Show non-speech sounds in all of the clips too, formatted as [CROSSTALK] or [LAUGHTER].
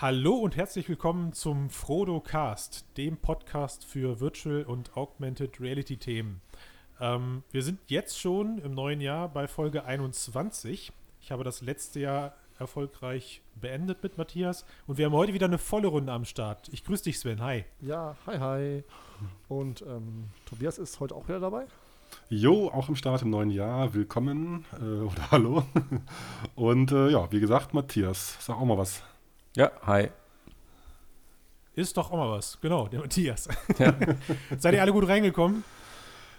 Hallo und herzlich willkommen zum Frodo Cast, dem Podcast für Virtual und Augmented Reality Themen. Ähm, wir sind jetzt schon im neuen Jahr bei Folge 21. Ich habe das letzte Jahr erfolgreich beendet mit Matthias und wir haben heute wieder eine volle Runde am Start. Ich grüße dich, Sven. Hi. Ja, hi, hi. Und ähm, Tobias ist heute auch wieder dabei. Jo, auch im Start im neuen Jahr. Willkommen äh, oder hallo. [LAUGHS] Und äh, ja, wie gesagt, Matthias, sag auch mal was. Ja, hi. Ist doch auch mal was. Genau, der Matthias. Ja. [LAUGHS] Seid ihr alle gut reingekommen?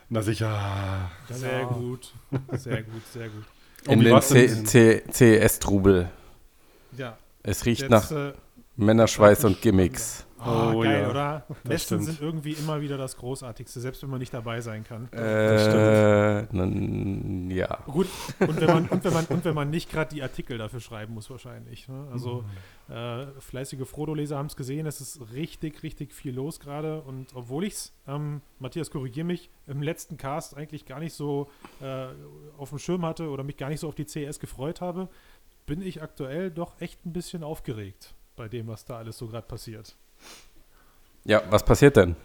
Na sicher. Sehr ja. gut. Sehr gut, sehr gut. In den CES-Trubel. Ja. Es riecht Jetzt, nach äh, Männerschweiß und Gimmicks. Oh, oh geil, ja. oder? Messen sind irgendwie immer wieder das Großartigste, selbst wenn man nicht dabei sein kann. Äh, dann, ja. Gut, und wenn man, und wenn man, und wenn man nicht gerade die Artikel dafür schreiben muss, wahrscheinlich. Ne? Also, mhm. äh, fleißige Frodo-Leser haben es gesehen, es ist richtig, richtig viel los gerade. Und obwohl ich es, ähm, Matthias, korrigiere mich, im letzten Cast eigentlich gar nicht so äh, auf dem Schirm hatte oder mich gar nicht so auf die CS gefreut habe, bin ich aktuell doch echt ein bisschen aufgeregt bei dem, was da alles so gerade passiert. Ja, was passiert denn?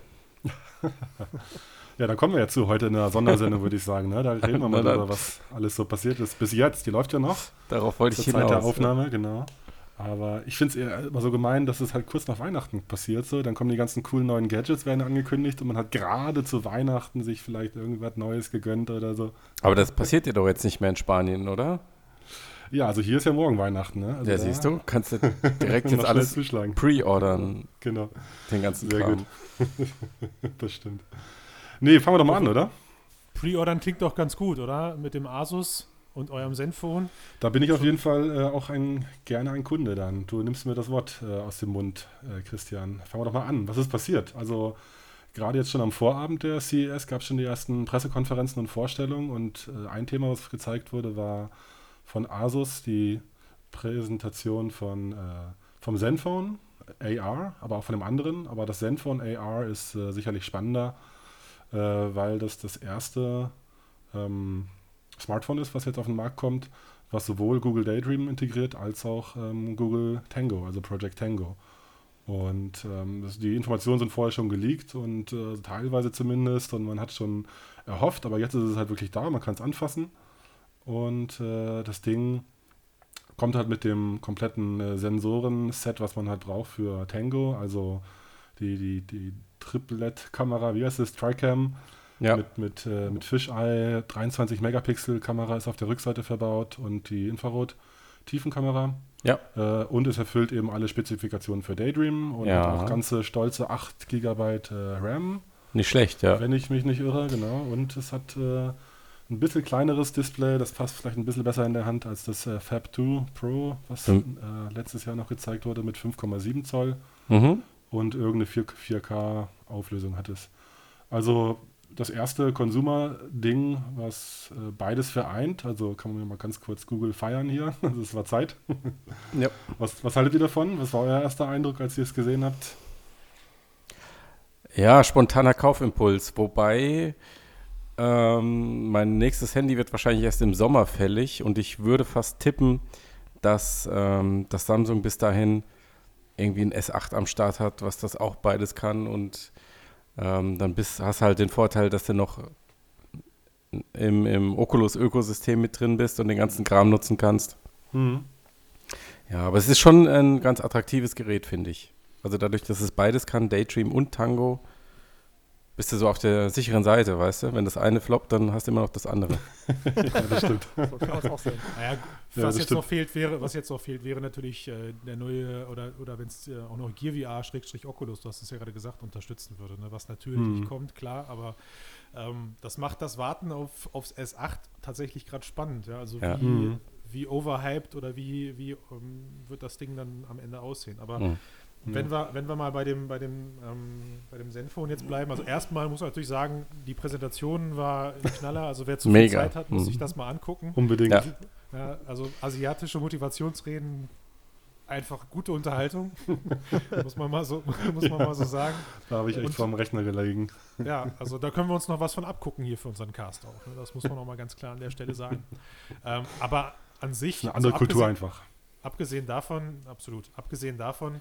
[LAUGHS] ja, dann kommen wir jetzt zu heute in der Sondersendung, würde ich sagen. Ne? Da reden wir [LAUGHS] mal darüber, was alles so passiert ist bis jetzt. Die läuft ja noch. Darauf wollte ich hinaus. Zeit der Aufnahme, ja. genau. Aber ich finde es immer so gemein, dass es halt kurz nach Weihnachten passiert. So. Dann kommen die ganzen coolen neuen Gadgets, werden angekündigt und man hat gerade zu Weihnachten sich vielleicht irgendwas Neues gegönnt oder so. Aber das passiert ja doch jetzt nicht mehr in Spanien, oder? Ja, also hier ist ja morgen Weihnachten. Ne? Also ja, siehst du, kannst du direkt [LAUGHS] jetzt alles pre-ordern. Genau. Den ganzen Sehr Kram. gut. [LAUGHS] das stimmt. Nee, fangen wir doch mal an, oder? Pre-ordern klingt doch ganz gut, oder? Mit dem Asus und eurem Zenfone. Da bin ich auf jeden Fall äh, auch ein, gerne ein Kunde dann. Du nimmst mir das Wort äh, aus dem Mund, äh, Christian. Fangen wir doch mal an. Was ist passiert? Also gerade jetzt schon am Vorabend der CES gab es schon die ersten Pressekonferenzen und Vorstellungen und äh, ein Thema, was gezeigt wurde, war von Asus die Präsentation von, äh, vom Zenfone AR, aber auch von dem anderen. Aber das Zenfone AR ist äh, sicherlich spannender, äh, weil das das erste ähm, Smartphone ist, was jetzt auf den Markt kommt, was sowohl Google Daydream integriert als auch ähm, Google Tango, also Project Tango. Und ähm, die Informationen sind vorher schon geleakt und äh, teilweise zumindest und man hat schon erhofft, aber jetzt ist es halt wirklich da, man kann es anfassen. Und äh, das Ding kommt halt mit dem kompletten äh, Sensoren-Set, was man halt braucht für Tango, also die, die, die Triplet-Kamera, wie heißt es, Tricam, ja. mit, mit, äh, mit Fisheye, 23 Megapixel Kamera ist auf der Rückseite verbaut und die Infrarot-Tiefenkamera. Ja. Äh, und es erfüllt eben alle Spezifikationen für Daydream und ja. auch ganze stolze 8 GB äh, RAM. Nicht schlecht, ja. Wenn ich mich nicht irre, genau. Und es hat äh, ein bisschen kleineres Display, das passt vielleicht ein bisschen besser in der Hand als das äh, Fab 2 Pro, was mhm. äh, letztes Jahr noch gezeigt wurde mit 5,7 Zoll mhm. und irgendeine 4, 4K-Auflösung hat es. Also das erste Consumer-Ding, was äh, beides vereint, also kann man mal ganz kurz Google feiern hier, also es war Zeit. [LAUGHS] ja. was, was haltet ihr davon? Was war euer erster Eindruck, als ihr es gesehen habt? Ja, spontaner Kaufimpuls, wobei ähm, mein nächstes Handy wird wahrscheinlich erst im Sommer fällig und ich würde fast tippen, dass ähm, das Samsung bis dahin irgendwie ein S8 am Start hat, was das auch beides kann und ähm, dann bist, hast halt den Vorteil, dass du noch im, im Oculus-Ökosystem mit drin bist und den ganzen Kram nutzen kannst. Mhm. Ja, aber es ist schon ein ganz attraktives Gerät, finde ich. Also dadurch, dass es beides kann, Daydream und Tango, bist du so auf der sicheren Seite, weißt du? Wenn das eine floppt, dann hast du immer noch das andere. [LAUGHS] ja, das stimmt. So kann es auch sein. Naja, was, ja, jetzt noch fehlt, wäre, was jetzt noch fehlt, wäre natürlich äh, der neue, oder, oder wenn es äh, auch noch Gear VR, Oculus, du hast es ja gerade gesagt, unterstützen würde. Ne? Was natürlich mhm. nicht kommt, klar, aber ähm, das macht das Warten auf, aufs S8 tatsächlich gerade spannend. Ja? Also ja. wie, mhm. wie overhyped oder wie, wie ähm, wird das Ding dann am Ende aussehen. Aber mhm. Wenn, wir, wenn wir mal bei dem, bei dem, ähm, bei dem Zenfone jetzt bleiben, also erstmal muss man natürlich sagen, die Präsentation war ein Knaller, also wer zu viel Zeit hat, muss mhm. sich das mal angucken. Unbedingt. Ja. Ja, also asiatische Motivationsreden, einfach gute Unterhaltung, [LAUGHS] muss, man mal so, [LAUGHS] muss man mal so sagen. Da habe ich echt Und, vorm Rechner gelegen. Ja, also da können wir uns noch was von abgucken hier für unseren Cast auch. Ne? Das muss man noch mal ganz klar an der Stelle sagen. Ähm, aber an sich. Eine andere also Kultur einfach abgesehen davon, absolut, abgesehen davon,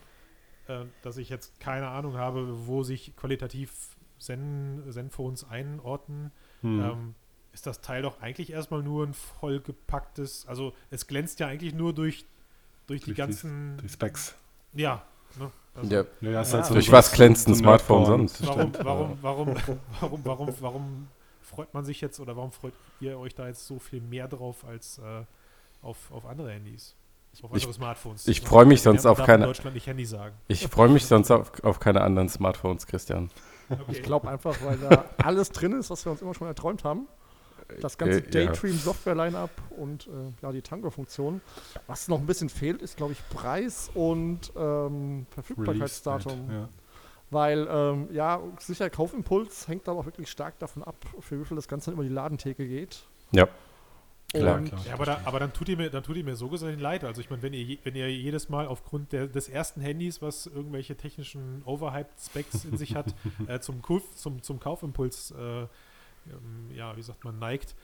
äh, dass ich jetzt keine Ahnung habe, wo sich qualitativ Zen, Zenphones einordnen, hm. ähm, ist das Teil doch eigentlich erstmal nur ein vollgepacktes, also es glänzt ja eigentlich nur durch, durch die durch ganzen. Die, die Specs. Ja. Ne? Also, ja. ja, ja halt so durch was glänzt ein Smartphone sonst? Warum, warum, warum, warum, warum, warum freut man sich jetzt oder warum freut ihr euch da jetzt so viel mehr drauf als äh, auf, auf andere Handys? Auf ich, Smartphones. Ich freue mich sonst auf keine. Ich freue mich sonst auf, auf keine anderen Smartphones, Christian. Okay. Ich glaube einfach, weil da [LAUGHS] alles drin ist, was wir uns immer schon erträumt haben. Das ganze äh, Daydream-Software-Line-Up und äh, ja, die Tango-Funktion. Was noch ein bisschen fehlt, ist, glaube ich, Preis und ähm, Verfügbarkeitsdatum. Ja. Weil, ähm, ja, sicher, Kaufimpuls hängt aber auch wirklich stark davon ab, für wie viel das Ganze dann über die Ladentheke geht. Ja. Klar, klar. Ja, aber, da, aber dann tut ihr mir, dann tut ihr mir so gesehen leid. Also ich meine, wenn ihr, wenn ihr jedes Mal aufgrund der, des ersten Handys, was irgendwelche technischen Overhyped-Specs in sich hat, [LAUGHS] äh, zum, Kauf, zum, zum Kaufimpuls, äh, ähm, ja, wie sagt man, neigt,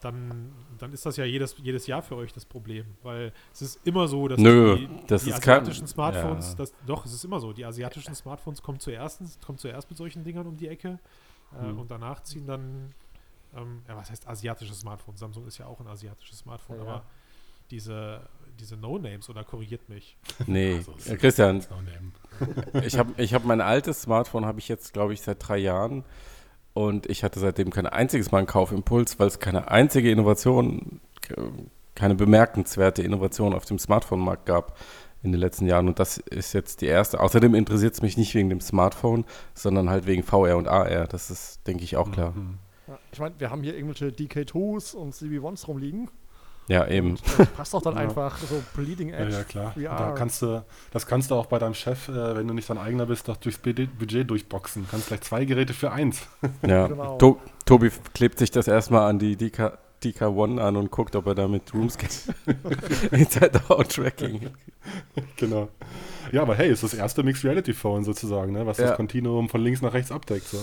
dann, dann ist das ja jedes, jedes Jahr für euch das Problem. Weil es ist immer so, dass Nö, die, das die asiatischen kein, Smartphones, ja. das, doch, es ist immer so, die asiatischen Smartphones kommen zuerst, kommen zuerst mit solchen Dingern um die Ecke äh, hm. und danach ziehen dann ähm, ja, was heißt asiatisches Smartphone? Samsung ist ja auch ein asiatisches Smartphone, ja, aber diese, diese No-Names oder korrigiert mich? [LAUGHS] Nee, also, äh, Christian, [LAUGHS] ich habe ich hab mein altes Smartphone, habe ich jetzt, glaube ich, seit drei Jahren und ich hatte seitdem kein einziges Mal einen Kaufimpuls, weil es keine einzige Innovation, keine bemerkenswerte Innovation auf dem Smartphone-Markt gab in den letzten Jahren und das ist jetzt die erste. Außerdem interessiert es mich nicht wegen dem Smartphone, sondern halt wegen VR und AR. Das ist, denke ich, auch klar. Mhm. Ja, ich meine, wir haben hier irgendwelche DK2s und CB1s rumliegen. Ja, eben. Und, äh, passt doch dann [LAUGHS] ja. einfach so Bleeding Edge. Ja, ja klar. Da kannst du, das kannst du auch bei deinem Chef, äh, wenn du nicht dein eigener bist, doch durchs Budget durchboxen. Du kannst gleich zwei Geräte für eins. [LAUGHS] Ja. genau. To Tobi klebt sich das erstmal an die DK, DK1 an und guckt, ob er damit Rooms geht. [LAUGHS] Inside-Out-Tracking. genau. Ja, aber hey, ist das erste Mixed Reality Phone sozusagen, ne? was das Kontinuum von links nach rechts abdeckt. So.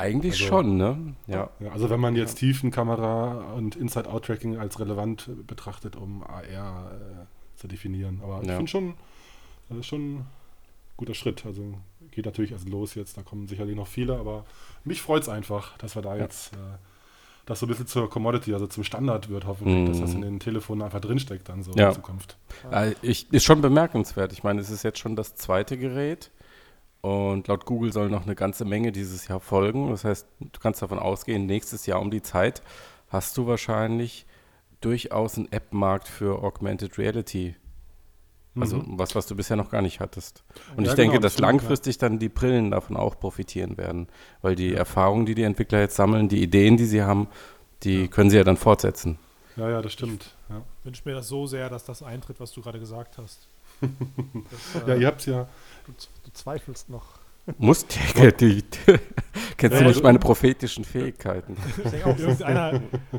Eigentlich also, schon, ne? Ja. ja. Also wenn man jetzt Tiefenkamera und Inside-Out-Tracking als relevant betrachtet, um AR äh, zu definieren. Aber ja. ich finde schon, das ist schon ein guter Schritt. Also geht natürlich erst los jetzt, da kommen sicherlich noch viele, aber mich freut es einfach, dass wir da ja. jetzt äh, das so ein bisschen zur Commodity, also zum Standard wird, hoffentlich, mm. dass das in den Telefonen einfach drinsteckt dann so in Zukunft. Ja. Ich, ist schon bemerkenswert. Ich meine, es ist jetzt schon das zweite Gerät und laut Google soll noch eine ganze Menge dieses Jahr folgen. Das heißt, du kannst davon ausgehen, nächstes Jahr um die Zeit hast du wahrscheinlich durchaus einen App-Markt für Augmented Reality. Also mhm. was, was du bisher noch gar nicht hattest. Und ja, ich denke, genau, dass langfristig dann die Brillen davon auch profitieren werden. Weil die ja. Erfahrungen, die die Entwickler jetzt sammeln, die Ideen, die sie haben, die ja. können sie ja dann fortsetzen. Ja, ja, das stimmt. Ja. Ich wünsche mir das so sehr, dass das eintritt, was du gerade gesagt hast. [LAUGHS] das, äh, ja, ihr habt es ja Du, du zweifelst noch. Die, kennst du nicht meine prophetischen Fähigkeiten?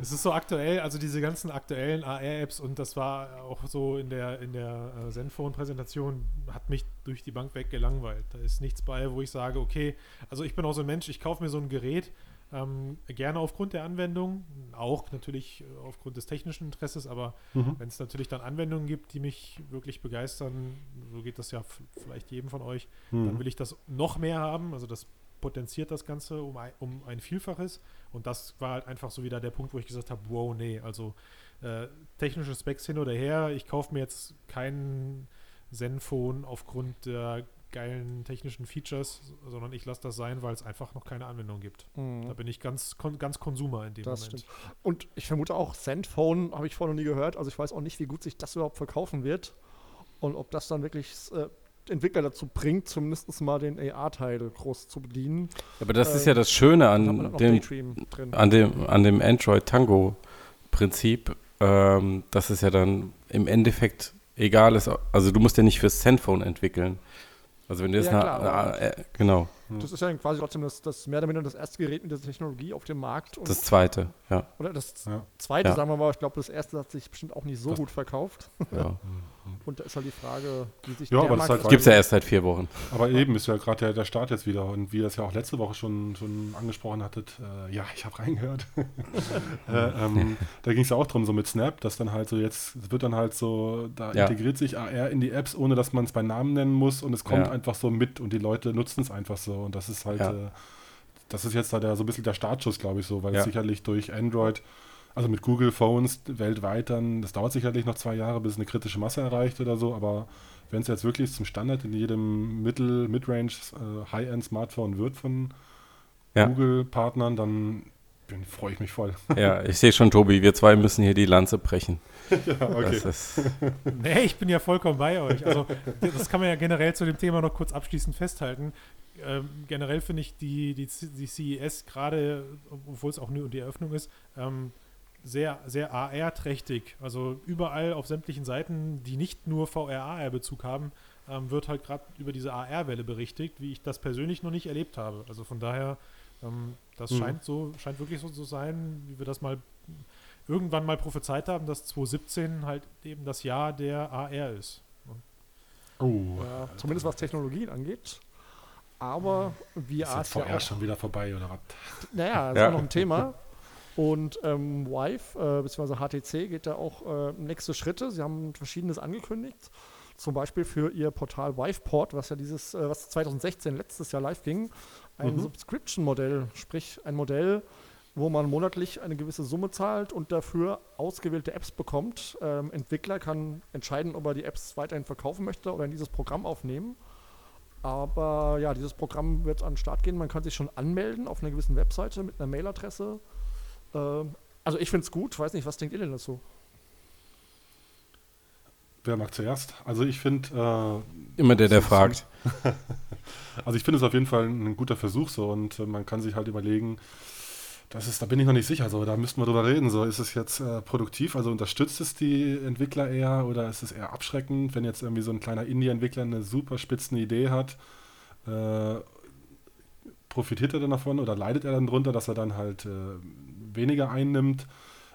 es ist so aktuell, also diese ganzen aktuellen AR-Apps und das war auch so in der, in der äh, Zenfone-Präsentation, hat mich durch die Bank weg gelangweilt. Da ist nichts bei, wo ich sage, okay, also ich bin auch so ein Mensch, ich kaufe mir so ein Gerät, ähm, gerne aufgrund der Anwendung, auch natürlich äh, aufgrund des technischen Interesses, aber mhm. wenn es natürlich dann Anwendungen gibt, die mich wirklich begeistern, so geht das ja vielleicht jedem von euch, mhm. dann will ich das noch mehr haben. Also das potenziert das Ganze um ein, um ein Vielfaches. Und das war halt einfach so wieder der Punkt, wo ich gesagt habe, wow, nee, also äh, technische Specs hin oder her, ich kaufe mir jetzt kein Zenfone aufgrund der geilen technischen Features, sondern ich lasse das sein, weil es einfach noch keine Anwendung gibt. Mhm. Da bin ich ganz, kon ganz Konsumer in dem das Moment. Stimmt. Und ich vermute auch, Sendphone habe ich vorher noch nie gehört. Also ich weiß auch nicht, wie gut sich das überhaupt verkaufen wird und ob das dann wirklich äh, Entwickler dazu bringt, zumindest mal den AR-Teil groß zu bedienen. Aber das äh, ist ja das Schöne an dem, an dem, an dem Android Tango Prinzip, ähm, dass es ja dann im Endeffekt egal ist. Also du musst ja nicht fürs Zenfone entwickeln. Also wenn du jetzt ja, eine, eine, äh, genau. Das ist ja quasi trotzdem das, das mehr oder weniger das erste Gerät mit dieser Technologie auf dem Markt. das zweite, ja. Oder das ja. zweite, ja. sagen wir mal, ich glaube, das erste hat sich bestimmt auch nicht so das gut verkauft. Ja. [LAUGHS] Und da ist halt die Frage, wie sich ja, der aber Markt das halt gibt es ja erst seit vier Wochen. Aber eben ist ja gerade der, der Start jetzt wieder. Und wie ihr das ja auch letzte Woche schon, schon angesprochen hattet, äh, ja, ich habe reingehört. [LAUGHS] äh, ähm, da ging es ja auch drum, so mit Snap, dass dann halt so jetzt wird dann halt so, da integriert sich AR in die Apps, ohne dass man es bei Namen nennen muss und es kommt einfach so mit und die Leute nutzen es einfach so. Und das ist halt, äh, das ist jetzt da der, so ein bisschen der Startschuss, glaube ich, so, weil es sicherlich durch Android also mit Google Phones weltweit dann, das dauert sicherlich noch zwei Jahre, bis es eine kritische Masse erreicht oder so, aber wenn es jetzt wirklich zum Standard in jedem Mittel, Midrange, äh, High-End-Smartphone wird von ja. Google-Partnern, dann freue ich mich voll. [LAUGHS] Ja, ich sehe schon, Tobi, wir zwei müssen hier die Lanze brechen. [LAUGHS] ja, okay. [LAUGHS] nee, ich bin ja vollkommen bei euch. Also, das kann man ja generell zu dem Thema noch kurz abschließend festhalten. Ähm, generell finde ich die, die, die CES gerade, obwohl es auch nur die Eröffnung ist, ähm, sehr, sehr AR-trächtig. Also überall auf sämtlichen Seiten, die nicht nur VR-AR-Bezug haben, ähm, wird halt gerade über diese AR-Welle berichtigt, wie ich das persönlich noch nicht erlebt habe. Also von daher, ähm, das mhm. scheint so, scheint wirklich so zu sein, wie wir das mal irgendwann mal prophezeit haben, dass 2017 halt eben das Jahr der AR ist. Oh. Ja, zumindest was Technologien angeht. Aber VR ist, ist VR ja schon wieder vorbei oder was? Naja, [LAUGHS] das ja. ist auch noch ein Thema. Und ähm, Vive äh, bzw. HTC geht da auch äh, nächste Schritte. Sie haben verschiedenes angekündigt. Zum Beispiel für ihr Portal Viveport, was ja dieses, äh, was 2016 letztes Jahr live ging, ein mhm. Subscription-Modell, sprich ein Modell, wo man monatlich eine gewisse Summe zahlt und dafür ausgewählte Apps bekommt. Ähm, Entwickler kann entscheiden, ob er die Apps weiterhin verkaufen möchte oder in dieses Programm aufnehmen. Aber ja, dieses Programm wird an den Start gehen. Man kann sich schon anmelden auf einer gewissen Webseite mit einer Mailadresse äh, also ich finde es gut. Weiß nicht, was denkt ihr denn dazu? Wer mag zuerst? Also ich finde... Äh, Immer der, der fragt. [LAUGHS] also ich finde es auf jeden Fall ein guter Versuch so und äh, man kann sich halt überlegen, das ist, da bin ich noch nicht sicher, so, da müssten wir drüber reden. So, ist es jetzt äh, produktiv, also unterstützt es die Entwickler eher oder ist es eher abschreckend, wenn jetzt irgendwie so ein kleiner Indie-Entwickler eine super spitzende Idee hat äh, profitiert er dann davon oder leidet er dann drunter, dass er dann halt äh, weniger einnimmt?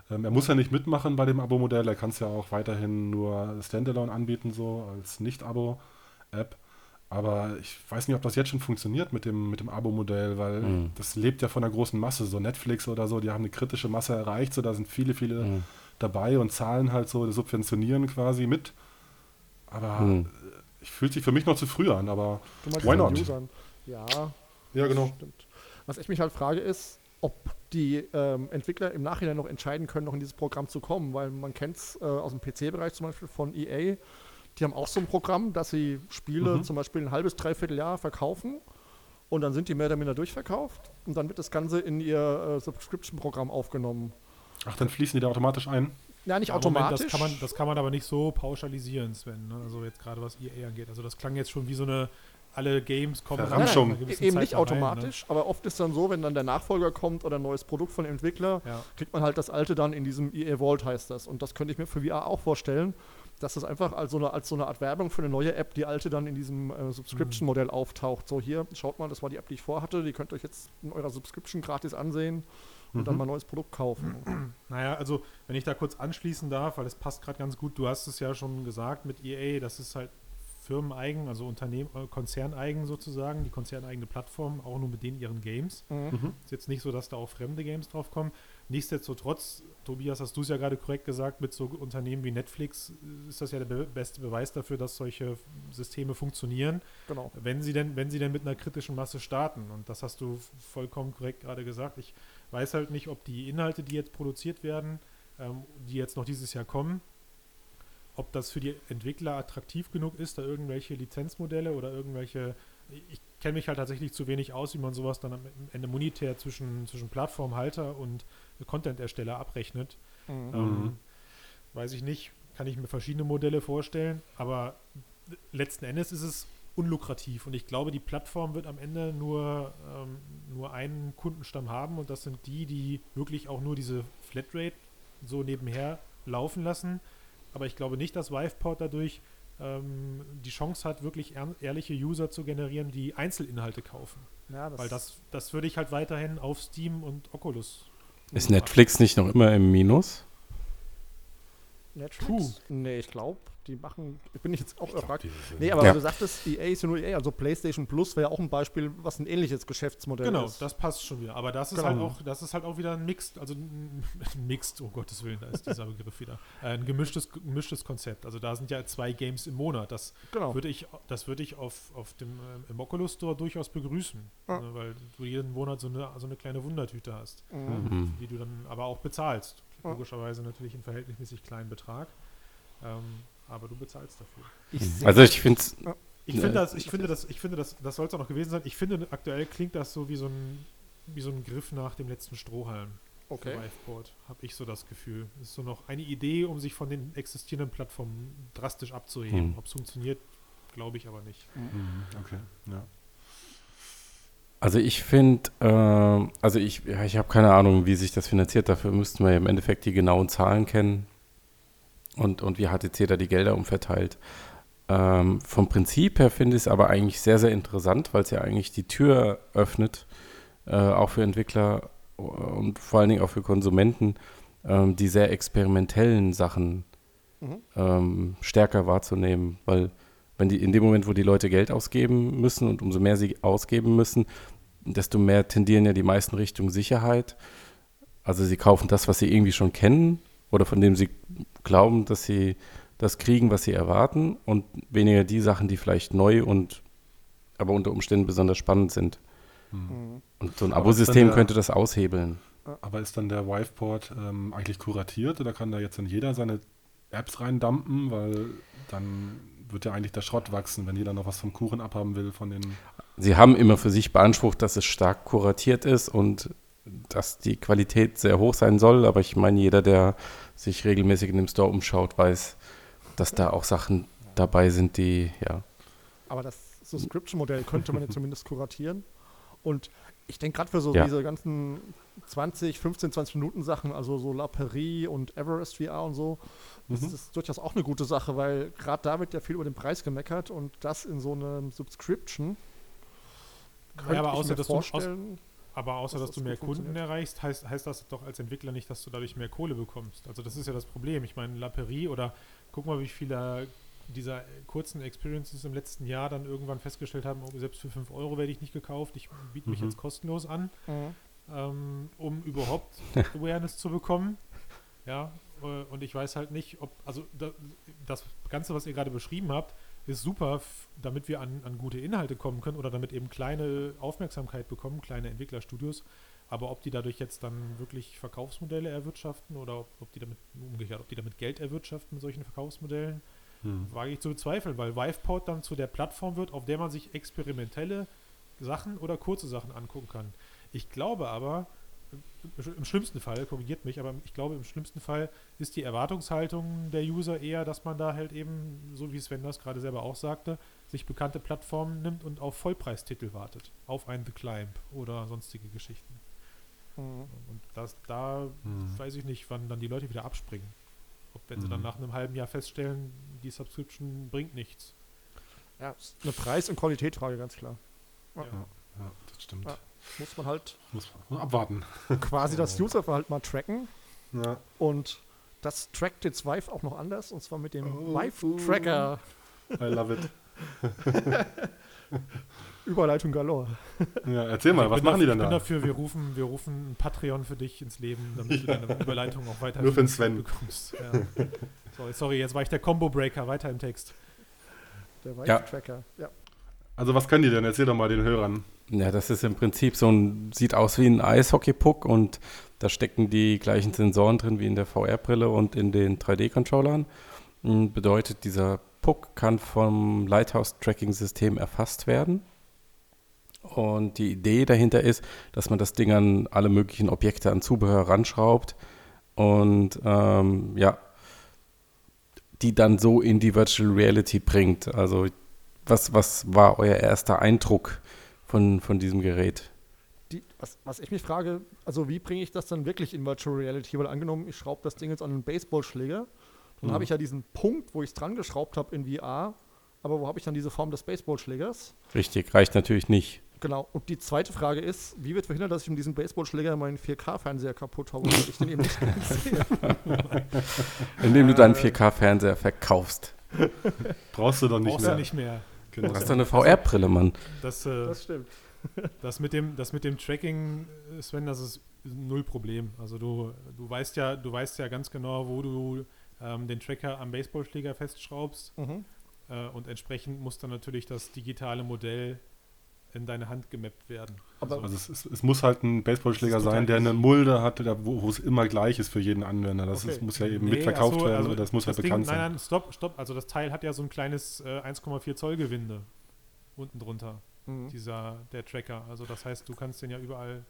Ähm, er muss ja nicht mitmachen bei dem Abo-Modell, er kann es ja auch weiterhin nur Standalone anbieten, so als Nicht-Abo-App. Aber ich weiß nicht, ob das jetzt schon funktioniert mit dem, mit dem Abo-Modell, weil mhm. das lebt ja von einer großen Masse. So Netflix oder so, die haben eine kritische Masse erreicht, so da sind viele, viele mhm. dabei und zahlen halt so, subventionieren quasi mit. Aber mhm. ich fühlt sich für mich noch zu früh an, aber why not? Ja, ja, genau. Stimmt. Was ich mich halt frage ist, ob die ähm, Entwickler im Nachhinein noch entscheiden können, noch in dieses Programm zu kommen, weil man kennt es äh, aus dem PC-Bereich zum Beispiel von EA. Die haben auch so ein Programm, dass sie Spiele mhm. zum Beispiel ein halbes, dreiviertel Jahr verkaufen und dann sind die mehr oder minder durchverkauft und dann wird das Ganze in ihr äh, Subscription-Programm aufgenommen. Ach, dann fließen die da automatisch ein? Ja, nicht ja, automatisch. Moment, das, kann man, das kann man aber nicht so pauschalisieren, Sven. Ne? Also jetzt gerade was EA angeht. Also das klang jetzt schon wie so eine alle Games kommen Verramschung. Nein, eben Zeit nicht automatisch, rein, ne? aber oft ist dann so, wenn dann der Nachfolger kommt oder ein neues Produkt von dem Entwickler, ja. kriegt man halt das alte dann in diesem EA Vault heißt das. Und das könnte ich mir für VR auch vorstellen, dass das einfach als so eine, als so eine Art Werbung für eine neue App, die alte dann in diesem äh, Subscription-Modell auftaucht. So hier, schaut mal, das war die App, die ich vorhatte, die könnt ihr euch jetzt in eurer Subscription gratis ansehen und mhm. dann mal ein neues Produkt kaufen. [CLEARS THROAT] Naja, also wenn ich da kurz anschließen darf, weil es passt gerade ganz gut, du hast es ja schon gesagt mit EA, das ist halt firmeneigen, also Unternehmen, äh, konzerneigen sozusagen, die konzerneigene Plattform, auch nur mit denen ihren Games. Mhm. Ist jetzt nicht so, dass da auch fremde Games drauf kommen. Nichtsdestotrotz, Tobias, hast du es ja gerade korrekt gesagt, mit so Unternehmen wie Netflix äh, ist das ja der be beste Beweis dafür, dass solche Systeme funktionieren. Genau. Wenn sie denn, wenn sie denn mit einer kritischen Masse starten. Und das hast du vollkommen korrekt gerade gesagt. Ich weiß halt nicht, ob die Inhalte, die jetzt produziert werden, ähm, die jetzt noch dieses Jahr kommen, ob das für die Entwickler attraktiv genug ist, da irgendwelche Lizenzmodelle oder irgendwelche. Ich kenne mich halt tatsächlich zu wenig aus, wie man sowas dann am Ende monetär zwischen, zwischen Plattformhalter und Content-Ersteller abrechnet. Mhm. Ähm, weiß ich nicht, kann ich mir verschiedene Modelle vorstellen, aber letzten Endes ist es unlukrativ und ich glaube, die Plattform wird am Ende nur, ähm, nur einen Kundenstamm haben und das sind die, die wirklich auch nur diese Flatrate so nebenher laufen lassen aber ich glaube nicht, dass Viveport dadurch ähm, die Chance hat, wirklich ehrliche User zu generieren, die Einzelinhalte kaufen. Ja, das Weil das, das würde ich halt weiterhin auf Steam und Oculus. Ist Netflix nicht noch immer im Minus? Netflix? Puh. Nee, ich glaube, die machen, bin ich jetzt auch überrascht. Nee, aber ja. du sagtest, EA ist ja nur EA, also PlayStation Plus wäre ja auch ein Beispiel, was ein ähnliches Geschäftsmodell genau, ist. Genau, das passt schon wieder. Aber das ist genau. halt auch, das ist halt auch wieder ein Mixed, also ein [LAUGHS] Mixed, oh Gottes Willen, da ist dieser [LAUGHS] Begriff wieder. Ein gemischtes, gemischtes Konzept. Also da sind ja zwei Games im Monat. Das genau. würde ich, das würde ich auf, auf dem äh, im Oculus Store durchaus begrüßen. Ja. Ne, weil du jeden Monat so eine, so eine kleine Wundertüte hast, mhm. die du dann aber auch bezahlst. Logischerweise natürlich einen verhältnismäßig kleinen Betrag. Ähm, aber du bezahlst dafür. Ich also ich finde es. Ich finde das, ich finde das, ich finde das, das soll es auch noch gewesen sein. Ich finde aktuell klingt das so wie so ein, wie so ein Griff nach dem letzten Strohhalm. Okay. Liveboard, habe ich so das Gefühl. Das ist so noch eine Idee, um sich von den existierenden Plattformen drastisch abzuheben. Hm. Ob es funktioniert, glaube ich aber nicht. Mhm. Okay, ja. Also ich finde, äh, also ich, ja, ich habe keine Ahnung, wie sich das finanziert. Dafür müssten wir im Endeffekt die genauen Zahlen kennen und, und wie HTC da die Gelder umverteilt. Ähm, vom Prinzip her finde ich es aber eigentlich sehr, sehr interessant, weil es ja eigentlich die Tür öffnet, äh, auch für Entwickler und vor allen Dingen auch für Konsumenten, ähm, die sehr experimentellen Sachen mhm. ähm, stärker wahrzunehmen, weil wenn die in dem Moment, wo die Leute Geld ausgeben müssen und umso mehr sie ausgeben müssen, desto mehr tendieren ja die meisten Richtung Sicherheit. Also sie kaufen das, was sie irgendwie schon kennen oder von dem sie glauben, dass sie das kriegen, was sie erwarten und weniger die Sachen, die vielleicht neu und aber unter Umständen besonders spannend sind. Mhm. Und so ein Abosystem könnte das aushebeln. Aber ist dann der Wiveport ähm, eigentlich kuratiert oder kann da jetzt dann jeder seine Apps reindumpen, weil dann wird ja eigentlich der Schrott wachsen, wenn jeder noch was vom Kuchen abhaben will von den. Sie haben immer für sich beansprucht, dass es stark kuratiert ist und dass die Qualität sehr hoch sein soll, aber ich meine, jeder, der sich regelmäßig in dem Store umschaut, weiß, dass da auch Sachen dabei sind, die, ja. Aber das Subscription-Modell könnte man ja [LAUGHS] zumindest kuratieren. Und ich denke gerade für so ja. diese ganzen 20, 15, 20 Minuten Sachen, also so La Perie und Everest VR und so, das mhm. ist durchaus auch eine gute Sache, weil gerade da wird ja viel über den Preis gemeckert und das in so einem Subscription. Ja, aber außer, dass vorstellen, du, aber außer, dass, dass du mehr Kunden erreichst, heißt, heißt das doch als Entwickler nicht, dass du dadurch mehr Kohle bekommst. Also das ist ja das Problem. Ich meine, La Perie oder guck mal, wie viele dieser kurzen Experiences im letzten Jahr dann irgendwann festgestellt haben, oh, selbst für 5 Euro werde ich nicht gekauft, ich biete mich mhm. jetzt kostenlos an, mhm. Ähm, um überhaupt [LAUGHS] Awareness zu bekommen. Ja, äh, und ich weiß halt nicht, ob, also da, das Ganze, was ihr gerade beschrieben habt, ist super, damit wir an, an gute Inhalte kommen können oder damit eben kleine Aufmerksamkeit bekommen, kleine Entwicklerstudios. Aber ob die dadurch jetzt dann wirklich Verkaufsmodelle erwirtschaften oder ob, ob die damit umgekehrt, ob die damit Geld erwirtschaften mit solchen Verkaufsmodellen, hm. wage ich zu bezweifeln, weil Viveport dann zu der Plattform wird, auf der man sich experimentelle Sachen oder kurze Sachen angucken kann. Ich glaube aber, im schlimmsten Fall, korrigiert mich, aber ich glaube, im schlimmsten Fall ist die Erwartungshaltung der User eher, dass man da halt eben, so wie Sven das gerade selber auch sagte, sich bekannte Plattformen nimmt und auf Vollpreistitel wartet. Auf ein The Climb oder sonstige Geschichten. Mhm. Und das, da mhm. weiß ich nicht, wann dann die Leute wieder abspringen. Ob wenn mhm. sie dann mhm. nach einem halben Jahr feststellen, die Subscription bringt nichts. Ja, ist eine Preis- und Qualitätsfrage, ganz klar. Ja, ja, ja das stimmt. Ja muss man halt muss man abwarten. [LAUGHS] quasi das Userverhalten mal tracken. Ja. Und das trackt jetzt Vive auch noch anders, und zwar mit dem oh, Vive-Tracker. I love it. [LAUGHS] Überleitung galore. Ja, erzähl mal, was machen dafür, die denn da? Ich bin dafür, wir rufen, wir rufen ein Patreon für dich ins Leben, damit du deine Überleitung auch weiter Nur für den Sven. bekommst. Ja. Sorry, sorry, jetzt war ich der Combo-Breaker, weiter im Text. Der Vive-Tracker, ja. ja. Also was können die denn? Erzähl doch mal den Hörern. Ja, das ist im Prinzip so ein, sieht aus wie ein Eishockey-Puck und da stecken die gleichen Sensoren drin wie in der VR-Brille und in den 3D-Controllern. Hm, bedeutet, dieser Puck kann vom Lighthouse-Tracking-System erfasst werden. Und die Idee dahinter ist, dass man das Ding an alle möglichen Objekte an Zubehör ranschraubt und ähm, ja, die dann so in die Virtual Reality bringt. Also was, was war euer erster Eindruck von, von diesem Gerät. Die, was, was, ich mich frage, also wie bringe ich das dann wirklich in Virtual Reality? Weil angenommen, ich schraube das Ding jetzt an einen Baseballschläger, Dann mhm. habe ich ja diesen Punkt, wo ich es dran geschraubt habe in VR, aber wo habe ich dann diese Form des Baseballschlägers? Richtig, reicht natürlich nicht. Genau. Und die zweite Frage ist, wie wird verhindert, dass ich mit diesem Baseballschläger meinen 4K-Fernseher kaputt haue, weil ich den eben nicht sehe? [LAUGHS] Indem du deinen 4K-Fernseher verkaufst. Brauchst du doch nicht Brauchst mehr. Du nicht mehr. Genau. Du hast doch eine VR-Brille, Mann. Das, äh, das stimmt. [LAUGHS] das, mit dem, das mit dem Tracking, Sven, das ist null Problem. Also du, du weißt ja, du weißt ja ganz genau, wo du ähm, den Tracker am Baseballschläger festschraubst. Mhm. Äh, und entsprechend muss dann natürlich das digitale Modell in deine Hand gemappt werden. Aber also es, es, es, muss halt ein Baseballschläger sein, der eine Mulde hat, der, wo, es immer gleich ist für jeden Anwender. Das okay. ist, muss ja eben nee, mitverkauft so, werden, also das muss halt das bekannt Ding, sein. Nein, nein, stopp, stopp. Also das Teil hat ja so ein kleines äh, 1,4 Zoll Gewinde unten drunter. Mhm. Dieser, der Tracker. Also das heißt, du kannst den ja überall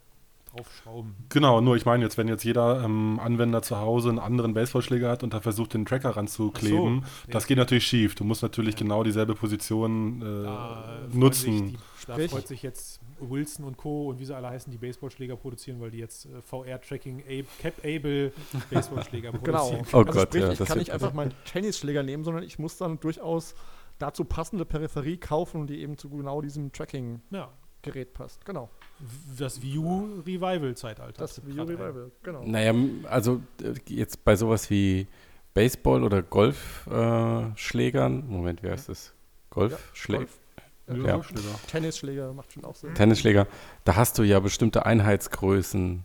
draufschrauben. Genau, nur ich meine jetzt, wenn jetzt jeder ähm, Anwender zu Hause einen anderen Baseballschläger hat und da versucht, den Tracker ranzukleben, so, das ja. geht natürlich schief. Du musst natürlich ja. genau dieselbe Position äh, da nutzen. Die, da freut sich jetzt Wilson und Co. und wie sie alle heißen, die Baseballschläger produzieren, weil die jetzt äh, VR-Tracking Cap-Able [LAUGHS] Baseballschläger genau. produzieren. Genau. Oh also Gott, sprich, ja, ich kann nicht einfach meinen Tennisschläger nehmen, sondern ich muss dann durchaus dazu passende Peripherie kaufen, die eben zu genau diesem Tracking ja. Gerät passt. Genau. Das View Revival Zeitalter. Das View Revival, genau. Naja, also äh, jetzt bei sowas wie Baseball oder Golfschlägern, äh, Moment, wie heißt das? Golfschläger? Ja, Golf. ja. ja. Tennisschläger macht schon auch Sinn. Tennisschläger, da hast du ja bestimmte Einheitsgrößen,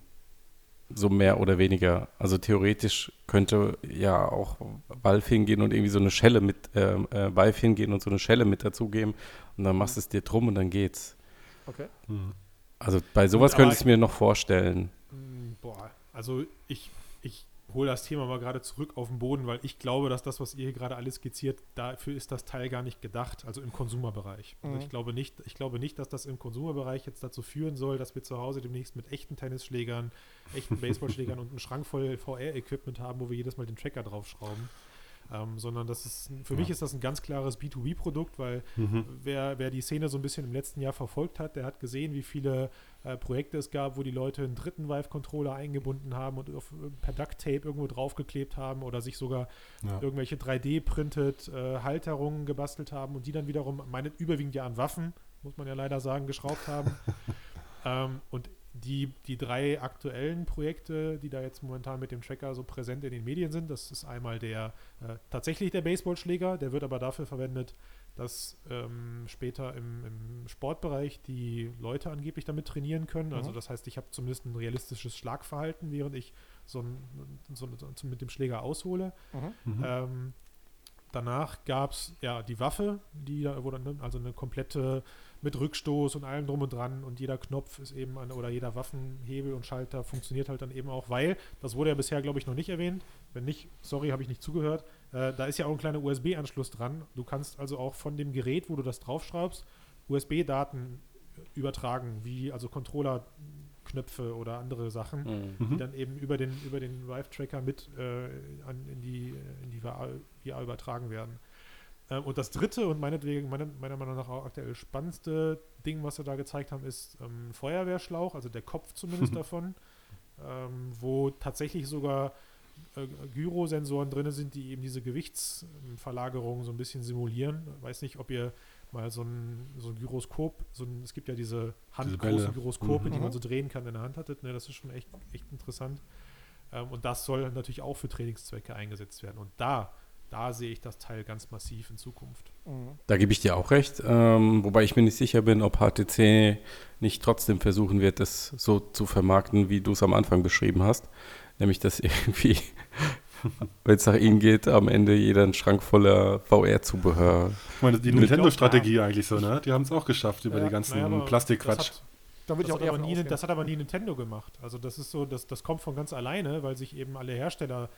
so mehr oder weniger. Also theoretisch könnte ja auch Valve hingehen und irgendwie so eine Schelle mit, äh, äh, Valve hingehen und so eine Schelle mit dazugeben und dann machst du es dir drum und dann geht's. Okay. Mhm. Also bei sowas könnte ich es mir noch vorstellen. Hm, boah, also ich, ich hole das Thema mal gerade zurück auf den Boden, weil ich glaube, dass das, was ihr hier gerade alles skizziert, dafür ist das Teil gar nicht gedacht, also im Konsumerbereich. Also mhm. ich glaube nicht, ich glaube nicht, dass das im Konsumerbereich jetzt dazu führen soll, dass wir zu Hause demnächst mit echten Tennisschlägern, echten Baseballschlägern [LAUGHS] und einem Schrank voll VR-Equipment haben, wo wir jedes Mal den Tracker draufschrauben. Ähm, sondern das ist, für ja. mich ist das ein ganz klares B2B-Produkt, weil mhm. wer, wer die Szene so ein bisschen im letzten Jahr verfolgt hat, der hat gesehen, wie viele äh, Projekte es gab, wo die Leute einen dritten Vive-Controller eingebunden haben und auf, äh, per Duct-Tape irgendwo draufgeklebt haben oder sich sogar ja. irgendwelche 3D-printed äh, Halterungen gebastelt haben und die dann wiederum, meine überwiegend ja an Waffen, muss man ja leider sagen, geschraubt haben. [LAUGHS] ähm, und die, die drei aktuellen Projekte, die da jetzt momentan mit dem Tracker so präsent in den Medien sind, das ist einmal der äh, tatsächlich der Baseballschläger, der wird aber dafür verwendet, dass ähm, später im, im, Sportbereich die Leute angeblich damit trainieren können. Also mhm. Also das heißt, ich habe zumindest ein realistisches Schlagverhalten, während ich so, ein, so, so mit dem Schläger aushole. Mhm. mhm. Ähm, danach gab es ja die Waffe, die da, wo dann, also eine komplette mit Rückstoß und allem drum und dran und jeder Knopf ist eben an, oder jeder Waffenhebel und Schalter funktioniert halt dann eben auch, weil, das wurde ja bisher, glaube ich, noch nicht erwähnt. Wenn nicht, sorry, habe ich nicht zugehört. Äh, da ist ja auch ein kleiner USB-Anschluss dran. Du kannst also auch von dem Gerät, wo du das draufschraubst, USB-Daten übertragen, wie also Controller-Knöpfe oder andere Sachen, mhm. die dann eben über den, über den Vive-Tracker mit äh, an, in die, in die VR, VR übertragen werden. Ähm, und das dritte und meinetwegen, meiner, meiner Meinung nach auch aktuell spannendste Ding, was wir da gezeigt haben, ist ähm, Feuerwehrschlauch, also der Kopf zumindest [LAUGHS] davon, ähm, wo tatsächlich sogar äh, Gyrosensoren drin sind, die eben diese Gewichtsverlagerung so ein bisschen simulieren. Ich weiß nicht, ob ihr mal so ein, so ein Gyroskop, so ein, es gibt ja diese handgroßen Gyroskope, mhm. die man so drehen kann in der Hand hattet. Ne, das ist schon echt, echt interessant. Ähm, und das soll natürlich auch für Trainingszwecke eingesetzt werden. Und da da sehe ich das Teil ganz massiv in Zukunft. Mhm. Da gebe ich dir auch recht, ähm, wobei ich mir nicht sicher bin, ob HTC nicht trotzdem versuchen wird, das so zu vermarkten, wie du es am Anfang beschrieben hast. Nämlich, dass [LAUGHS] irgendwie, [LAUGHS] wenn es nach ihnen geht, am Ende jeder einen Schrank voller VR-Zubehör. Ich meine, die Nintendo-Strategie eigentlich so, ne? Die haben es auch geschafft über ja, die ganzen naja, Plastikquatsch. Das, das, hat nie, das hat aber nie Nintendo gemacht. Also das ist so, das, das kommt von ganz alleine, weil sich eben alle Hersteller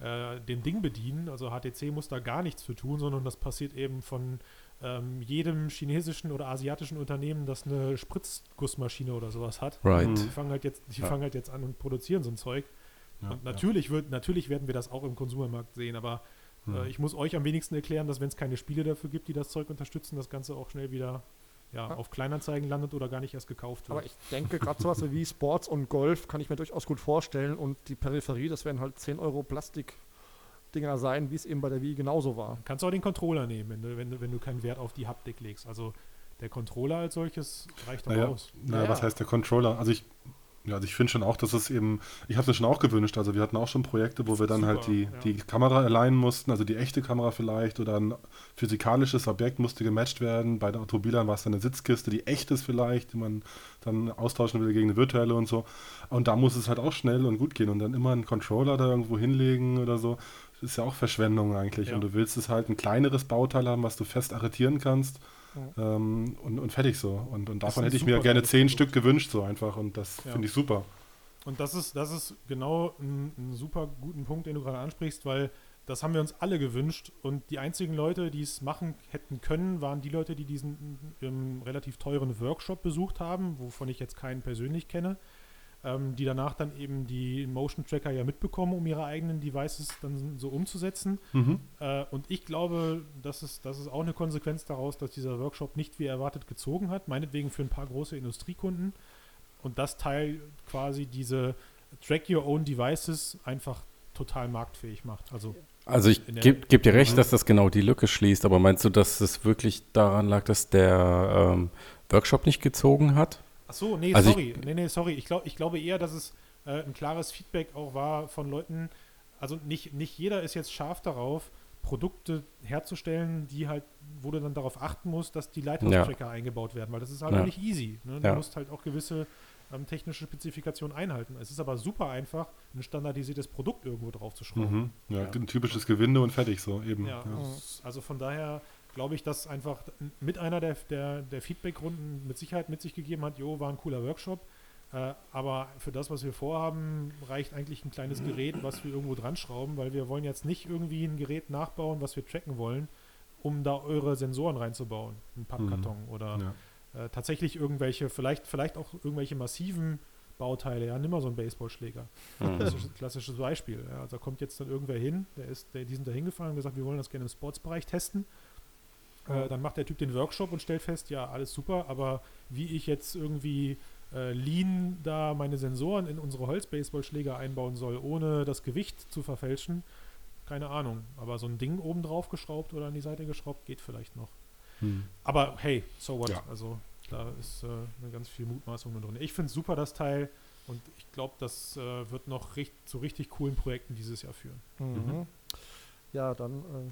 äh, dem Ding bedienen. Also HTC muss da gar nichts für tun, sondern das passiert eben von ähm, jedem chinesischen oder asiatischen Unternehmen, das eine Spritzgussmaschine oder sowas hat. Right. Die fangen halt jetzt, die ja. fangen halt jetzt an und produzieren so ein Zeug. Ja, und natürlich ja. wird, natürlich werden wir das auch im Konsumermarkt sehen, aber äh, hm. ich muss euch am wenigsten erklären, dass wenn es keine Spiele dafür gibt, die das Zeug unterstützen, das Ganze auch schnell wieder ja, ja. auf Kleinanzeigen landet oder gar nicht erst gekauft wird. Aber ich denke, gerade sowas wie Sports und Golf kann ich mir durchaus gut vorstellen und die Peripherie, das wären halt 10 Euro Plastik Dinger sein, wie es eben bei der Wii genauso war. Kannst du auch den Controller nehmen, wenn du, wenn du, wenn du keinen Wert auf die Haptik legst. Also der Controller als solches reicht doch naja, aus. Naja, was heißt der Controller? Also ich, ja, also ich finde schon auch, dass es eben, ich habe es mir schon auch gewünscht, also wir hatten auch schon Projekte, wo wir dann Super, halt die, ja. die Kamera alignen mussten, also die echte Kamera vielleicht oder ein physikalisches Objekt musste gematcht werden. Bei den Automobilern war es dann eine Sitzkiste, die echt ist vielleicht, die man dann austauschen will gegen eine virtuelle und so. Und da muss es halt auch schnell und gut gehen und dann immer einen Controller da irgendwo hinlegen oder so. Das ist ja auch Verschwendung eigentlich. Ja. Und du willst es halt ein kleineres Bauteil haben, was du fest arretieren kannst ja. Ähm, und, und fertig so. Und, und davon hätte ich mir gerne zehn Stück gewünscht, so einfach. Und das ja. finde ich super. Und das ist, das ist genau ein, ein super guten Punkt, den du gerade ansprichst, weil das haben wir uns alle gewünscht. Und die einzigen Leute, die es machen hätten können, waren die Leute, die diesen ähm, relativ teuren Workshop besucht haben, wovon ich jetzt keinen persönlich kenne ähm, die danach dann eben die Motion Tracker ja mitbekommen, um ihre eigenen Devices dann so umzusetzen. Mhm. Äh, und ich glaube, das ist, das ist auch eine Konsequenz daraus, dass dieser Workshop nicht wie erwartet gezogen hat, meinetwegen für ein paar große Industriekunden. Und das Teil quasi diese Track Your Own Devices einfach total marktfähig macht. Also also ich gebe geb dir recht, mhm. dass das genau die Lücke schließt, aber meinst du, dass es wirklich daran lag, dass der ähm, Workshop nicht gezogen hat? Ach so, nee, also sorry. Ich, nee, nee, sorry. Ich, glaub, ich glaube eher, dass es äh, ein klares Feedback auch war von Leuten. Also nicht, nicht jeder ist jetzt scharf darauf, Produkte herzustellen, die halt, wo du dann darauf achten musst, dass die Lighthouse-Tracker ja. eingebaut werden, weil das ist halt ja. nicht easy. Ne? Du ja. musst halt auch gewisse ähm, technische Spezifikationen einhalten. Es ist aber super einfach, ein standardisiertes Produkt irgendwo drauf zu schrauben. Mhm. Ja, ein typisches Gewinde und fertig so eben. Also von daher glaube ich, dass einfach mit einer der, der, der Feedback-Runden mit Sicherheit mit sich gegeben hat, jo, war ein cooler Workshop. Äh, aber für das, was wir vorhaben, reicht eigentlich ein kleines Gerät, was wir irgendwo dran schrauben, weil wir wollen jetzt nicht irgendwie ein Gerät nachbauen, was wir tracken wollen, um da eure Sensoren reinzubauen, ein Pappkarton mhm. oder ja. äh, tatsächlich irgendwelche, vielleicht, vielleicht auch irgendwelche massiven Bauteile, ja, nimm mal so einen Baseballschläger. Mhm. Klassisches, klassisches Beispiel. Ja, also da kommt jetzt dann irgendwer hin, der ist, der, die sind da hingefahren und gesagt, wir wollen das gerne im Sportsbereich testen. Äh, dann macht der Typ den Workshop und stellt fest, ja, alles super, aber wie ich jetzt irgendwie äh, Lean da meine Sensoren in unsere Holzbaseballschläger einbauen soll, ohne das Gewicht zu verfälschen, keine Ahnung. Aber so ein Ding oben drauf geschraubt oder an die Seite geschraubt, geht vielleicht noch. Hm. Aber hey, so what? Ja. Also da ist äh, eine ganz viel Mutmaßung drin. Ich finde es super, das Teil. Und ich glaube, das äh, wird noch richt zu richtig coolen Projekten dieses Jahr führen. Mhm. Mhm. Ja, dann äh,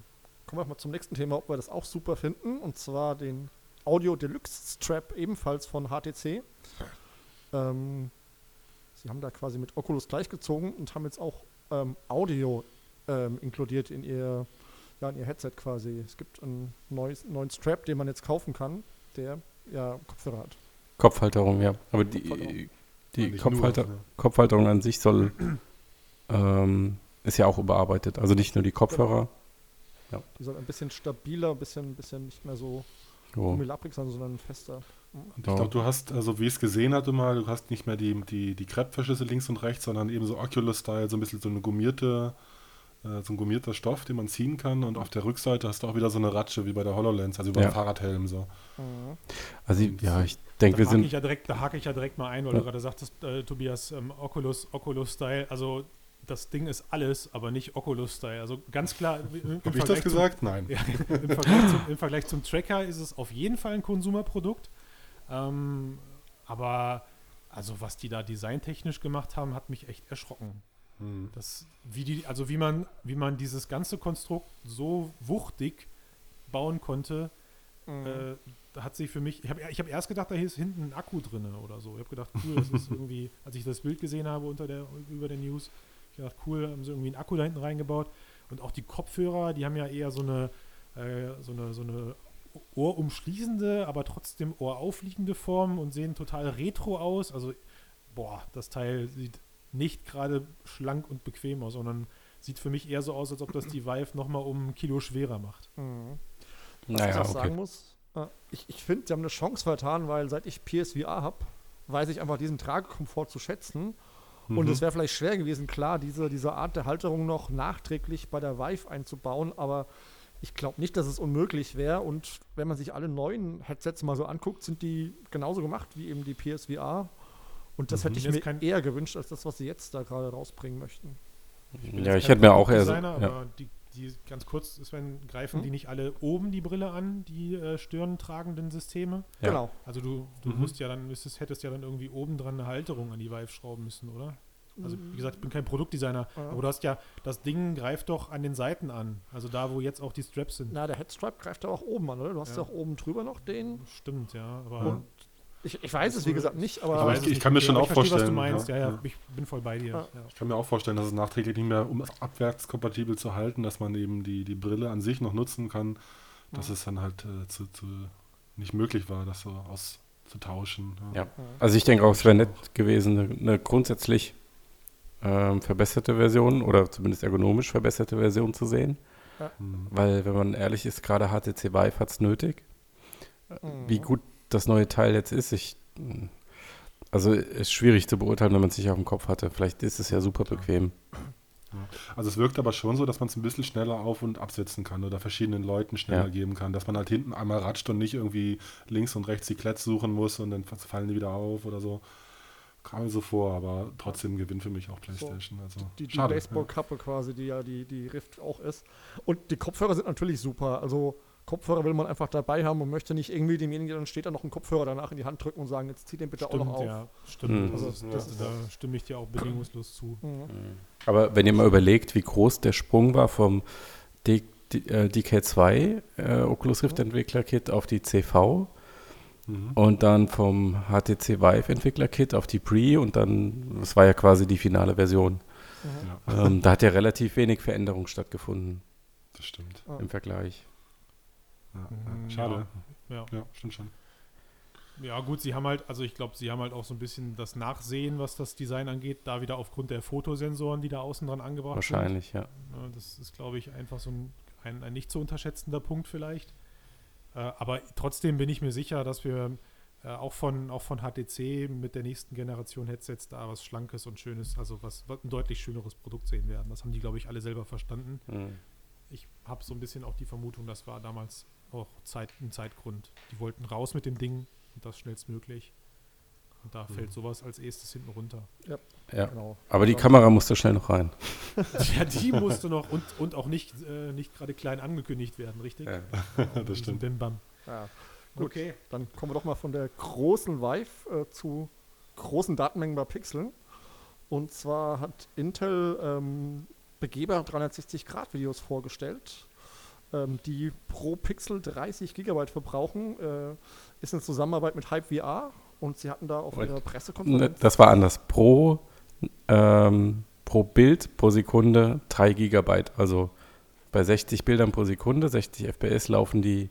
kommen wir mal zum nächsten Thema, ob wir das auch super finden. Und zwar den Audio Deluxe Strap, ebenfalls von HTC. Ähm, sie haben da quasi mit Oculus gleichgezogen und haben jetzt auch ähm, Audio ähm, inkludiert in ihr, ja, in ihr Headset quasi. Es gibt einen neues, neuen Strap, den man jetzt kaufen kann, der ja Kopfhörer hat. Kopfhalterung, ja. Aber die, Kopfhalterung. die Kopfhalter, nur, ja. Kopfhalterung an sich soll ähm, ist ja auch überarbeitet. Also nicht nur die Kopfhörer, genau. Ja. Die soll ein bisschen stabiler, ein bisschen, bisschen nicht mehr so oh. sein, sondern fester. Und ich glaube, du hast, also wie ich es gesehen hatte mal, du hast nicht mehr die, die, die Kreppverschlüsse links und rechts, sondern eben so Oculus-Style, so ein bisschen so eine gummierte, äh, so ein gummierter Stoff, den man ziehen kann. Und auf der Rückseite hast du auch wieder so eine Ratsche wie bei der HoloLens, also über ja. Fahrradhelm so. Mhm. Also ja, ich denke, wir sind. Ich ja direkt, da hake ich ja direkt mal ein, weil ja. du gerade sagtest, äh, Tobias, ähm, Oculus, Oculus-Style, also das Ding ist alles, aber nicht Oculus-Style. Also ganz klar. Habe ich das gesagt? Zum, Nein. Ja, im, Vergleich zum, im, Vergleich zum, Tracker ist es auf jeden Fall ein Konsumerprodukt. Ähm, aber also was die da designtechnisch gemacht haben, hat mich echt erschrocken. Hm. Das, wie die, also wie man, wie man dieses ganze Konstrukt so wuchtig bauen konnte, mhm. äh, hat sich für mich, ich habe ich hab erst gedacht, da ist hinten ein Akku drin oder so. Ich habe gedacht, cool, das ist [LAUGHS] irgendwie, als ich das Bild gesehen habe unter der, über der News, ich dachte, cool, haben sie irgendwie einen Akku da hinten reingebaut. Und auch die Kopfhörer, die haben ja eher so eine, äh, so eine, so eine ohrumschließende, aber trotzdem ohraufliegende Form und sehen total retro aus. Also, boah, das Teil sieht nicht gerade schlank und bequem aus, sondern sieht für mich eher so aus, als ob das die Vive nochmal um ein Kilo schwerer macht. Mhm. Was naja, ich auch okay. sagen muss, äh, ich, ich finde, sie haben eine Chance vertan, weil seit ich PSVR habe, weiß ich einfach diesen Tragekomfort zu schätzen. Und mhm. es wäre vielleicht schwer gewesen, klar, diese, diese Art der Halterung noch nachträglich bei der Vive einzubauen, aber ich glaube nicht, dass es unmöglich wäre. Und wenn man sich alle neuen Headsets mal so anguckt, sind die genauso gemacht wie eben die PSVR. Und das mhm. hätte ich mir eher gewünscht, als das, was sie jetzt da gerade rausbringen möchten. Ich ja, ich hätte mir auch eher so. Ja. aber die, die ganz kurz, Sven, greifen hm? die nicht alle oben die Brille an, die äh, stirntragenden Systeme? Ja. Genau. Also du, du mhm. musst ja dann, müsstest, hättest ja dann irgendwie oben dran eine Halterung an die Vive schrauben müssen, oder? Also wie gesagt, ich bin kein Produktdesigner, ja. aber du hast ja, das Ding greift doch an den Seiten an. Also da, wo jetzt auch die Straps sind. Na, der Headstrap greift da auch oben an, oder? Du hast ja, ja auch oben drüber noch den. Stimmt, ja. Aber ich, ich, weiß es, wie gesagt, nicht, aber. Ich, weiß, ich, ich kann mir schon auch vorstellen. was du meinst, ja, ja, ja, ich bin voll bei dir. Ich kann mir auch vorstellen, dass es nachträglich nicht mehr, um es abwärtskompatibel zu halten, dass man eben die, die Brille an sich noch nutzen kann, dass es dann halt äh, zu, zu nicht möglich war, das so auszutauschen. Ja, also ich denke auch, es wäre nett gewesen, eine, eine grundsätzlich ähm, verbesserte Version oder zumindest ergonomisch verbesserte Version zu sehen. Ja. Weil, wenn man ehrlich ist, gerade HTC Vive hat es nötig. Mhm. Wie gut das neue Teil jetzt ist, ich. Also ist schwierig zu beurteilen, wenn man es nicht auf dem Kopf hatte. Vielleicht ist es ja super bequem. Also es wirkt aber schon so, dass man es ein bisschen schneller auf- und absetzen kann oder verschiedenen Leuten schneller ja. geben kann. Dass man halt hinten einmal ratscht und nicht irgendwie links und rechts die Klets suchen muss und dann fallen die wieder auf oder so kam mir so vor, aber trotzdem Gewinn für mich auch PlayStation. Also die, die, die Baseball-Kappe ja. quasi, die ja die, die Rift auch ist. Und die Kopfhörer sind natürlich super. Also Kopfhörer will man einfach dabei haben und möchte nicht irgendwie demjenigen, dann steht da noch ein Kopfhörer danach in die Hand drücken und sagen, jetzt zieh den bitte stimmt, auch noch auf. Ja, stimmt. Mhm. Also das, das, da stimme ich dir auch bedingungslos zu. Mhm. mhm. Aber wenn ihr mal überlegt, wie groß der Sprung war vom D, D, äh, DK2 äh, Oculus Rift Entwickler Kit auf die CV, Mhm. Und dann vom HTC Vive Entwickler-Kit auf die Pre und dann, das war ja quasi die finale Version. Mhm. Ähm, da hat ja relativ wenig Veränderung stattgefunden. Das stimmt. Im Vergleich. Ja. Mhm. Schade. Ja. ja, stimmt schon. Ja, gut, sie haben halt, also ich glaube, sie haben halt auch so ein bisschen das Nachsehen, was das Design angeht, da wieder aufgrund der Fotosensoren, die da außen dran angebracht Wahrscheinlich, sind. Wahrscheinlich, ja. Das ist, glaube ich, einfach so ein, ein, ein nicht zu unterschätzender Punkt vielleicht. Äh, aber trotzdem bin ich mir sicher, dass wir äh, auch, von, auch von HTC mit der nächsten Generation Headsets da was Schlankes und Schönes, also was, was ein deutlich schöneres Produkt sehen werden. Das haben die, glaube ich, alle selber verstanden. Mhm. Ich habe so ein bisschen auch die Vermutung, das war damals auch Zeit, ein Zeitgrund. Die wollten raus mit dem Ding und das schnellstmöglich. Und da mhm. fällt sowas als erstes hinten runter. Ja, ja. Genau. aber die Kamera musste schnell noch rein. [LAUGHS] ja, die [LAUGHS] musste noch und, und auch nicht, äh, nicht gerade klein angekündigt werden, richtig? Ja, [LAUGHS] das stimmt. Bim Bam. Ja. Gut, okay. dann kommen wir doch mal von der großen Vive äh, zu großen Datenmengen bei Pixeln. Und zwar hat Intel ähm, Begeber 360-Grad-Videos vorgestellt, ähm, die pro Pixel 30 Gigabyte verbrauchen. Äh, ist eine Zusammenarbeit mit Hype VR und sie hatten da auf ihrer Pressekonferenz. Das war anders. Pro, ähm, pro Bild pro Sekunde 3 Gigabyte. Also bei 60 Bildern pro Sekunde, 60 FPS laufen die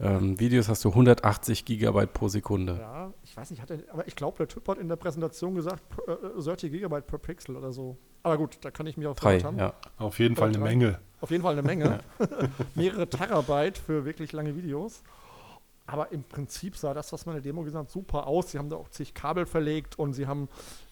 ähm, Videos, hast du 180 Gigabyte pro Sekunde. Ja, ich weiß nicht, hat er, aber ich glaube, der Typ hat in der Präsentation gesagt, äh, 30 Gigabyte per Pixel oder so. Aber gut, da kann ich mich auch Drei, haben. Ja. Auf jeden Fall eine Menge. Auf jeden Fall eine Menge. [LAUGHS] Mehrere Terabyte für wirklich lange Videos. Aber im Prinzip sah das, was man in der Demo gesagt hat, super aus. Sie haben da auch zig Kabel verlegt und sie haben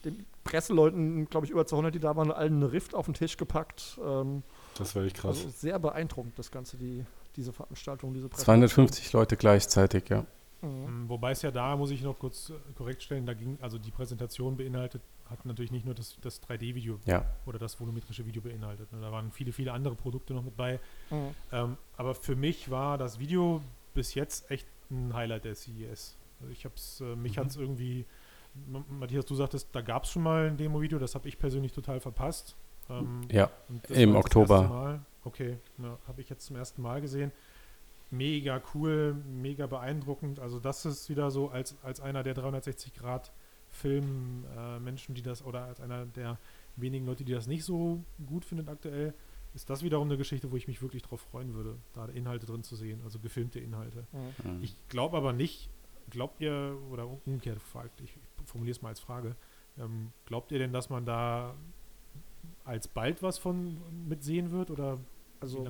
den Presseleuten, glaube ich, über 200, die da waren, allen eine Rift auf den Tisch gepackt. Ähm, das war echt krass. Also sehr beeindruckend, das Ganze, die, diese Veranstaltung, diese 250 Leute gleichzeitig, ja. Mhm. mhm. Wobei es ja da, muss ich noch kurz äh, korrekt stellen, da ging, also die Präsentation beinhaltet, hat natürlich nicht nur das, das 3D-Video ja. oder das volumetrische Video beinhaltet. Ne? Da waren viele, viele andere Produkte noch mit bei. Mhm. Ähm, aber für mich war das Video bis jetzt echt ein Highlight der CES. Also ich hab's, äh, mich mhm. hat es irgendwie, Matthias, du sagtest, da gab es schon mal ein Demo-Video, das habe ich persönlich total verpasst. Ähm, ja, im Oktober. Okay, ja, habe ich jetzt zum ersten Mal gesehen. Mega cool, mega beeindruckend. Also das ist wieder so als, als einer der 360 Grad Film-Menschen, äh, die das, oder als einer der wenigen Leute, die das nicht so gut findet aktuell, ist das wiederum eine Geschichte, wo ich mich wirklich drauf freuen würde, da Inhalte drin zu sehen, also gefilmte Inhalte. Mhm. Ich glaube aber nicht, glaubt ihr, oder umgekehrt gefragt, ich formuliere es mal als Frage, ähm, glaubt ihr denn, dass man da alsbald was von mitsehen wird oder also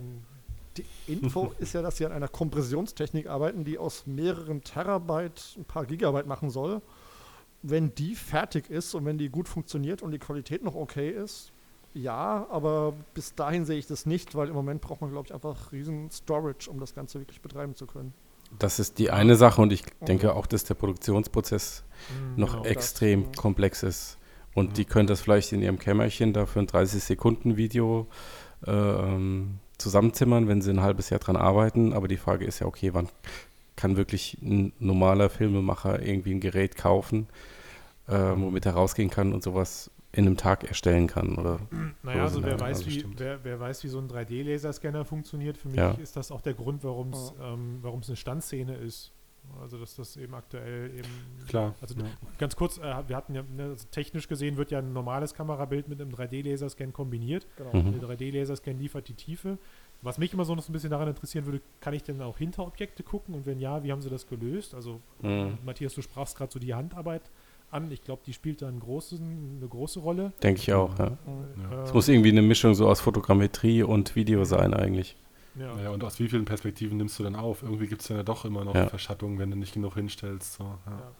die Info [LAUGHS] ist ja, dass sie an einer Kompressionstechnik arbeiten, die aus mehreren Terabyte ein paar Gigabyte machen soll. Wenn die fertig ist und wenn die gut funktioniert und die Qualität noch okay ist, ja, aber bis dahin sehe ich das nicht, weil im Moment braucht man, glaube ich, einfach riesen Storage, um das Ganze wirklich betreiben zu können. Das ist die eine Sache und ich denke auch, dass der Produktionsprozess mhm, noch genau, extrem das, komplex ist. Und ja. die können das vielleicht in ihrem Kämmerchen da für ein 30-Sekunden-Video äh, ähm, zusammenzimmern, wenn sie ein halbes Jahr dran arbeiten. Aber die Frage ist ja, okay, wann kann wirklich ein normaler Filmemacher irgendwie ein Gerät kaufen, äh, womit er rausgehen kann und sowas in einem Tag erstellen kann, oder? Naja, also wer weiß, wie, wer, wer, weiß, wie so ein 3D-Laserscanner funktioniert. Für mich ja. ist das auch der Grund, warum es ja. ähm, eine Standszene ist. Also dass das eben aktuell eben. Klar. Also ja. ganz kurz, äh, wir hatten ja ne, also technisch gesehen wird ja ein normales Kamerabild mit einem 3D-Laserscan kombiniert. Genau. Mhm. Der 3D-Laserscan liefert die Tiefe. Was mich immer so noch ein bisschen daran interessieren würde, kann ich denn auch hinter Objekte gucken und wenn ja, wie haben sie das gelöst? Also mhm. Matthias, du sprachst gerade so die Handarbeit an. Ich glaube, die spielt da einen großen, eine große Rolle. Denke ich auch, ja. ja. Es muss irgendwie eine Mischung so aus Fotogrammetrie und Video sein eigentlich. Ja. ja, und aus wie vielen Perspektiven nimmst du denn auf? Irgendwie gibt es ja doch immer noch ja. Verschattung, wenn du nicht genug hinstellst. So, ja. Ja.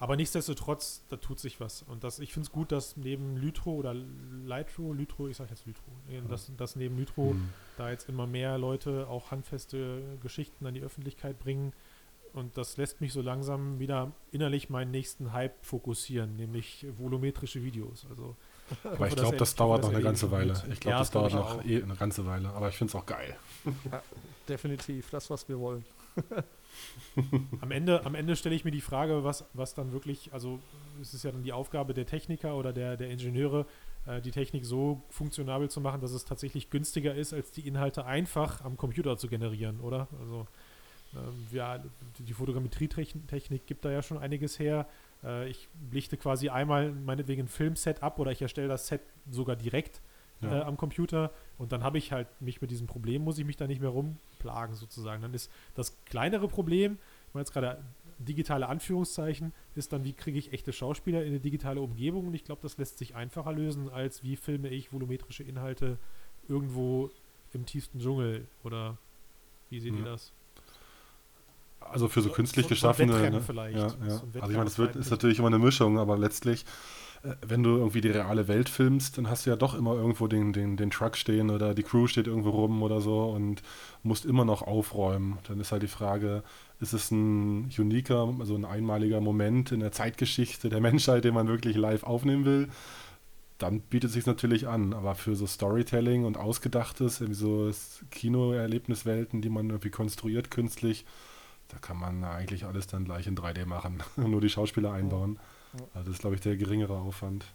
Aber nichtsdestotrotz, da tut sich was. Und das, ich finde es gut, dass neben Lytro oder Lytro, Lytro, ich sage jetzt Lytro, dass, dass neben Lytro mhm. da jetzt immer mehr Leute auch handfeste Geschichten an die Öffentlichkeit bringen. Und das lässt mich so langsam wieder innerlich meinen nächsten Hype fokussieren, nämlich volumetrische Videos. Also aber ich glaube, das dauert noch eine ganze Weile. Ich glaube, ja, das dauert noch eh eine ganze Weile. Aber ich finde es auch geil. Ja, definitiv, das, was wir wollen. [LAUGHS] am Ende, am Ende stelle ich mir die Frage, was, was dann wirklich, also es ist ja dann die Aufgabe der Techniker oder der, der Ingenieure, äh, die Technik so funktionabel zu machen, dass es tatsächlich günstiger ist, als die Inhalte einfach am Computer zu generieren, oder? Also ähm, ja, die Fotogrammetrietechnik gibt da ja schon einiges her. Äh, ich lichte quasi einmal meinetwegen ein Filmset ab oder ich erstelle das Set sogar direkt ja. äh, am Computer und dann habe ich halt mich mit diesem Problem, muss ich mich da nicht mehr rumplagen sozusagen. Dann ist das kleinere Problem, ich meine jetzt gerade digitale Anführungszeichen, ist dann, wie kriege ich echte Schauspieler in eine digitale Umgebung und ich glaube, das lässt sich einfacher lösen, als wie filme ich volumetrische Inhalte irgendwo im tiefsten Dschungel oder wie seht ja. ihr das? Also für so künstlich so, geschaffene. So ne? vielleicht. Ja, ja. So also ich meine, das wird, ist natürlich immer eine Mischung, aber letztlich, äh, wenn du irgendwie die reale Welt filmst, dann hast du ja doch immer irgendwo den, den, den Truck stehen oder die Crew steht irgendwo rum oder so und musst immer noch aufräumen. Dann ist halt die Frage, ist es ein uniker, also ein einmaliger Moment in der Zeitgeschichte der Menschheit, den man wirklich live aufnehmen will? dann bietet es sich natürlich an. Aber für so Storytelling und Ausgedachtes, irgendwie so Kinoerlebniswelten, die man irgendwie konstruiert künstlich, da kann man eigentlich alles dann gleich in 3D machen, [LAUGHS] nur die Schauspieler einbauen. Also das ist, glaube ich, der geringere Aufwand.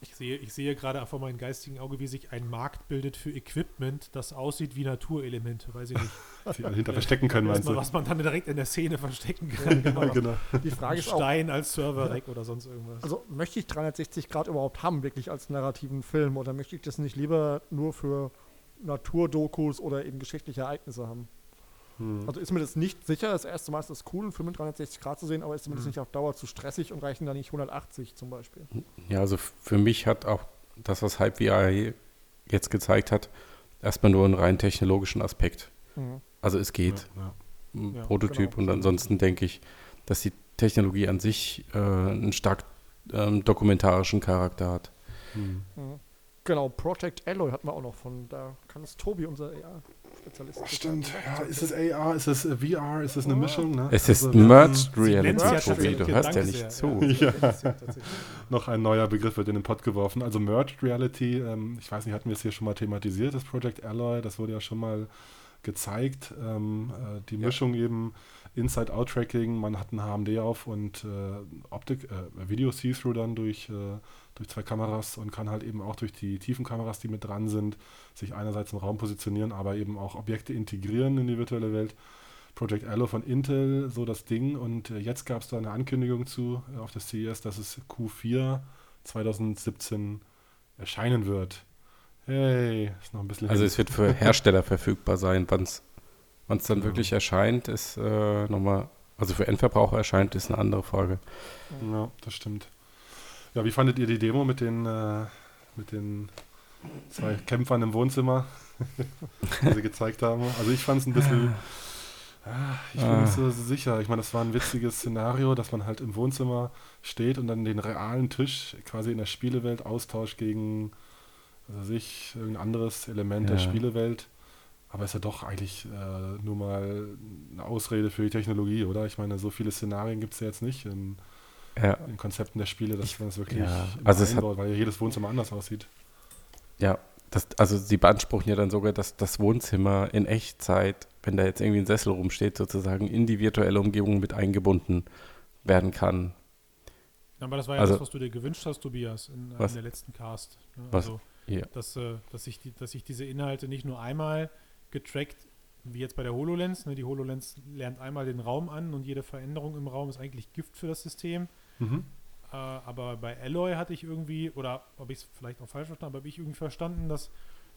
Ich sehe, ich sehe gerade vor meinem geistigen Auge, wie sich ein Markt bildet für Equipment, das aussieht wie Naturelemente, weiß ich nicht. [LAUGHS] Sie alle hinter verstecken können, meinst du? Was man dann direkt in der Szene verstecken [LAUGHS] kann. Ja, genau. genau. Die Frage ist Stein auch, als Server-Rack oder sonst irgendwas. Also möchte ich 360 Grad überhaupt haben, wirklich als narrativen Film, oder möchte ich das nicht lieber nur für Naturdokus oder eben geschichtliche Ereignisse haben? Hm. Also ist mir das nicht sicher. Das erste Mal ist das cool, einen Film mit 360 Grad zu sehen, aber ist mir das hm. nicht auf Dauer zu stressig und reichen da nicht 180 zum Beispiel. Ja, also für mich hat auch das, was Hype VR jetzt gezeigt hat, erstmal nur einen rein technologischen Aspekt. Mhm. Also es geht. Ja, ja. Prototyp genau. und ansonsten denke ich, dass die Technologie an sich äh, einen stark ähm, dokumentarischen Charakter hat. Mhm. Genau, Project Alloy hatten wir auch noch von, da kann es Tobi, unser ja, Spezialist. Stimmt, ja, ist es AR, ist es VR, ist es eine Mischung? Ne? Es ist also, Merged Reality, du hörst ja nicht zu. Ja. Noch ein neuer Begriff wird in den Pott geworfen. Also Merged Reality, ähm, ich weiß nicht, hatten wir es hier schon mal thematisiert, das Project Alloy, das wurde ja schon mal gezeigt. Ähm, äh, die Mischung ja. eben Inside-Out-Tracking, man hat ein HMD auf und äh, Optik, äh, Video See-Through dann durch äh, durch zwei Kameras und kann halt eben auch durch die tiefen Kameras, die mit dran sind, sich einerseits im Raum positionieren, aber eben auch Objekte integrieren in die virtuelle Welt. Project Allo von Intel, so das Ding. Und jetzt gab es da eine Ankündigung zu auf der CES, dass es Q4 2017 erscheinen wird. Hey, ist noch ein bisschen. Also, hin. es wird für Hersteller verfügbar sein. Wann es dann ja. Wirklich erscheint, ist äh, nochmal. Also für Endverbraucher erscheint, ist eine andere Frage. Ja, das stimmt. Ja, wie fandet ihr die Demo mit den, äh, mit den zwei Kämpfern im Wohnzimmer, [LAUGHS] die sie gezeigt haben? Also ich fand es ein bisschen, [LAUGHS] ah, ich bin nicht so sicher. Ich meine, das war ein witziges Szenario, dass man halt im Wohnzimmer steht und dann den realen Tisch quasi in der Spielewelt austauscht gegen, was weiß ich, irgendein anderes Element ja. der Spielewelt. Aber ist ja doch eigentlich äh, nur mal eine Ausrede für die Technologie, oder? Ich meine, so viele Szenarien gibt es ja jetzt nicht. In, ja. in Konzepten der Spiele, dass man es wirklich ja. also es einbaut, weil jedes Wohnzimmer anders aussieht. Ja, das, also sie beanspruchen ja dann sogar, dass das Wohnzimmer in Echtzeit, wenn da jetzt irgendwie ein Sessel rumsteht, sozusagen in die virtuelle Umgebung mit eingebunden werden kann. Aber das war ja also, das, was du dir gewünscht hast, Tobias, in, in der letzten Cast. Ne? Also, ja. dass, äh, dass, ich die, dass ich diese Inhalte nicht nur einmal getrackt, wie jetzt bei der HoloLens. Ne? Die HoloLens lernt einmal den Raum an und jede Veränderung im Raum ist eigentlich Gift für das System. Mhm. Äh, aber bei Alloy hatte ich irgendwie, oder habe ich es vielleicht auch falsch verstanden, aber habe ich irgendwie verstanden, dass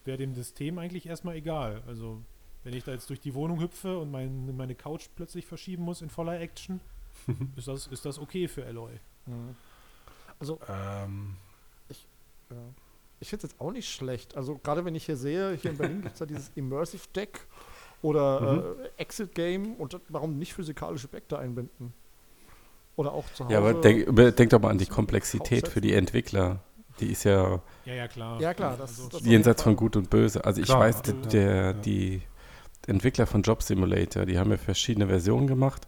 wäre dem System eigentlich erstmal egal. Also wenn ich da jetzt durch die Wohnung hüpfe und mein, meine Couch plötzlich verschieben muss in voller Action, [LAUGHS] ist, das, ist das okay für Alloy. Mhm. Also ähm. ich, ja. Ich finde es jetzt auch nicht schlecht. Also gerade wenn ich hier sehe, hier in Berlin gibt es ja dieses Immersive Deck oder mhm. äh, Exit Game und warum nicht physikalische Objekte einbinden? Oder auch zu Hause. Ja, aber denk, denk doch mal an die Komplexität für die Entwickler. Die ist ja, ja, ja klar. Ja, klar das, also, das jenseits von Gut und Böse. Also ich klar, weiß, also, der, ja. die Entwickler von Job Simulator, die haben ja verschiedene Versionen gemacht.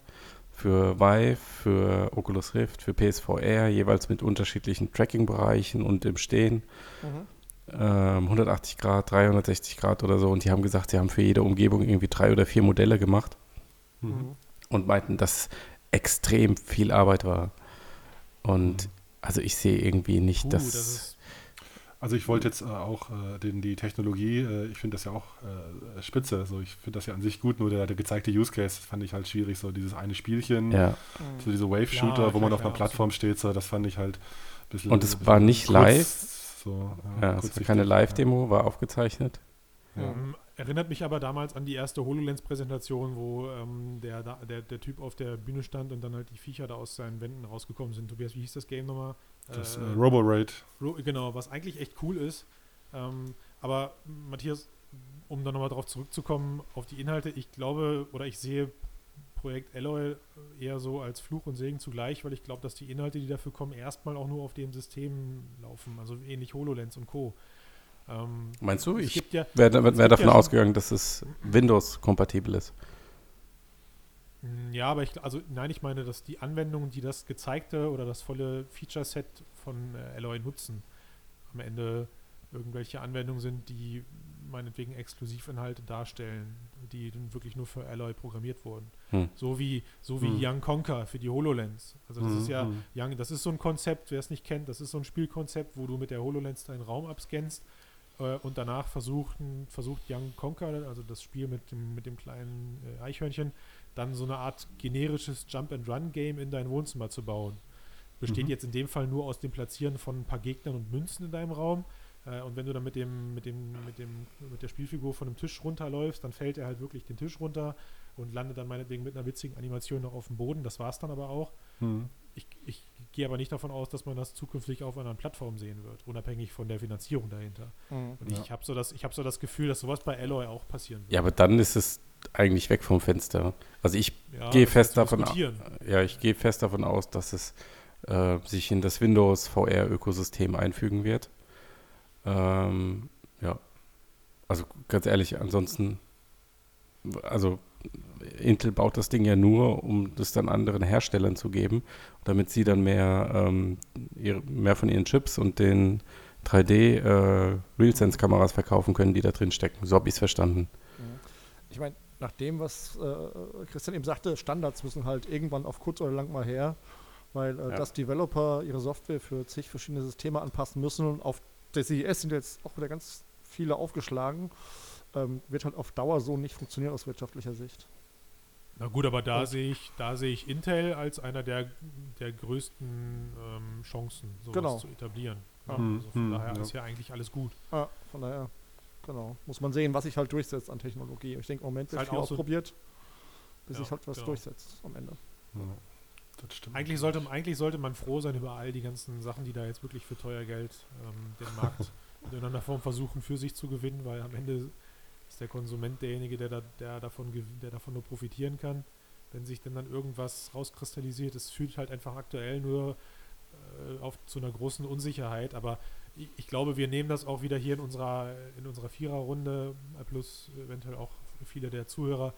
Für Vive, für Oculus Rift, für PSVR, jeweils mit unterschiedlichen Tracking-Bereichen und im Stehen. Mhm. 180 ähm, Grad, 360 Grad oder so. Und die haben gesagt, sie haben für jede Umgebung irgendwie drei oder vier Modelle gemacht. Mhm. Und meinten, dass extrem viel Arbeit war. Und mhm. also ich sehe irgendwie nicht, uh, dass. Das also ich wollte jetzt äh, auch äh, den, die Technologie, äh, ich finde das ja auch äh, spitze. Also ich finde das ja an sich gut, nur der, der, gezeigte Use Case fand ich halt schwierig. So dieses eine Spielchen, ja. so diese Wave-Shooter, ja, wo man auf einer Plattform steht, so, das fand ich halt ein bisschen. Und es war nicht kurz, live. So, ja, ja es war keine Live-Demo, war aufgezeichnet. Erinnert mich aber damals an die erste HoloLens-Präsentation, wo ähm, der, der, der Typ auf der Bühne stand und dann halt die Viecher da aus seinen Wänden rausgekommen sind. Tobias, wie hieß das Game nochmal? Das äh, äh, Robo-Raid. Ro genau, was eigentlich echt cool ist. Ähm, aber Matthias, um dann nochmal drauf zurückzukommen, auf die Inhalte, ich glaube oder ich sehe Projekt Alloy eher so als Fluch und Segen zugleich, weil ich glaube, dass die Inhalte, die dafür kommen, erstmal auch nur auf dem System laufen, also ähnlich HoloLens und Co. Ähm, Meinst du? Ich ja, wäre wär davon ja ausgegangen, dass es Windows-kompatibel ist. Ja, aber ich, also nein, ich meine, dass die Anwendungen, die das gezeigte oder das volle Feature-Set von äh, Alloy nutzen, am Ende irgendwelche Anwendungen sind, die meinetwegen Exklusivinhalte darstellen, die wirklich nur für Alloy programmiert wurden. Hm. So wie, so wie hm. Young Conquer für die HoloLens. Also das hm. ist ja, hm. Young, das ist so ein Konzept, wer es nicht kennt, das ist so ein Spielkonzept, wo du mit der HoloLens deinen Raum abscannst äh, und danach versuchten, versucht Young Conquer, also das Spiel mit dem, mit dem kleinen äh, Eichhörnchen, dann so eine Art generisches Jump-and-Run-Game in dein Wohnzimmer zu bauen. Besteht mhm. jetzt in dem Fall nur aus dem Platzieren von ein paar Gegnern und Münzen in deinem Raum. Äh, und wenn du dann mit dem, mit dem, mit dem, mit der Spielfigur von dem Tisch runterläufst, dann fällt er halt wirklich den Tisch runter und landet dann meinetwegen mit einer witzigen Animation noch auf dem Boden. Das war es dann aber auch. Mhm. Ich, ich gehe aber nicht davon aus, dass man das zukünftig auf einer Plattform sehen wird, unabhängig von der Finanzierung dahinter. Mhm. Und ich ja. habe so, das, hab so das Gefühl, dass sowas bei Alloy auch passieren wird. Ja, aber dann ist es eigentlich weg vom Fenster. Also ich ja, gehe fest davon ja, ich gehe fest davon aus, dass es äh, sich in das Windows VR-Ökosystem einfügen wird. Ähm, ja. Also ganz ehrlich, ansonsten, also Intel baut das Ding ja nur, um das dann anderen Herstellern zu geben, damit sie dann mehr, ähm, ihre, mehr von ihren Chips und den 3D äh, RealSense-Kameras verkaufen können, die da drin stecken. So habe ich es verstanden. Ich meine, nach dem, was äh, Christian eben sagte, Standards müssen halt irgendwann auf kurz oder lang mal her, weil äh, ja. dass Developer ihre Software für zig verschiedene Systeme anpassen müssen und auf der CES sind jetzt auch wieder ganz viele aufgeschlagen, ähm, wird halt auf Dauer so nicht funktionieren aus wirtschaftlicher Sicht. Na gut, aber da sehe ich, da sehe ich Intel als einer der, der größten ähm, Chancen, sowas genau. zu etablieren. Ja. Hm, also von hm, daher ja. ist ja eigentlich alles gut. Ja, von daher, genau. Muss man sehen, was sich halt durchsetzt an Technologie. Ich denke, im Moment wird halt viel ausprobiert, so bis sich halt was genau. durchsetzt am Ende. Das stimmt. Eigentlich sollte, eigentlich sollte man froh sein über all die ganzen Sachen, die da jetzt wirklich für teuer Geld ähm, den Markt in irgendeiner Form versuchen für sich zu gewinnen, weil am Ende ist der Konsument derjenige, der, da, der, davon, der davon nur profitieren kann. Wenn sich denn dann irgendwas rauskristallisiert, es führt halt einfach aktuell nur äh, auf zu einer großen Unsicherheit. Aber ich, ich, glaube, wir nehmen das auch wieder hier in unserer, in unserer Viererrunde, plus eventuell auch viele der Zuhörer,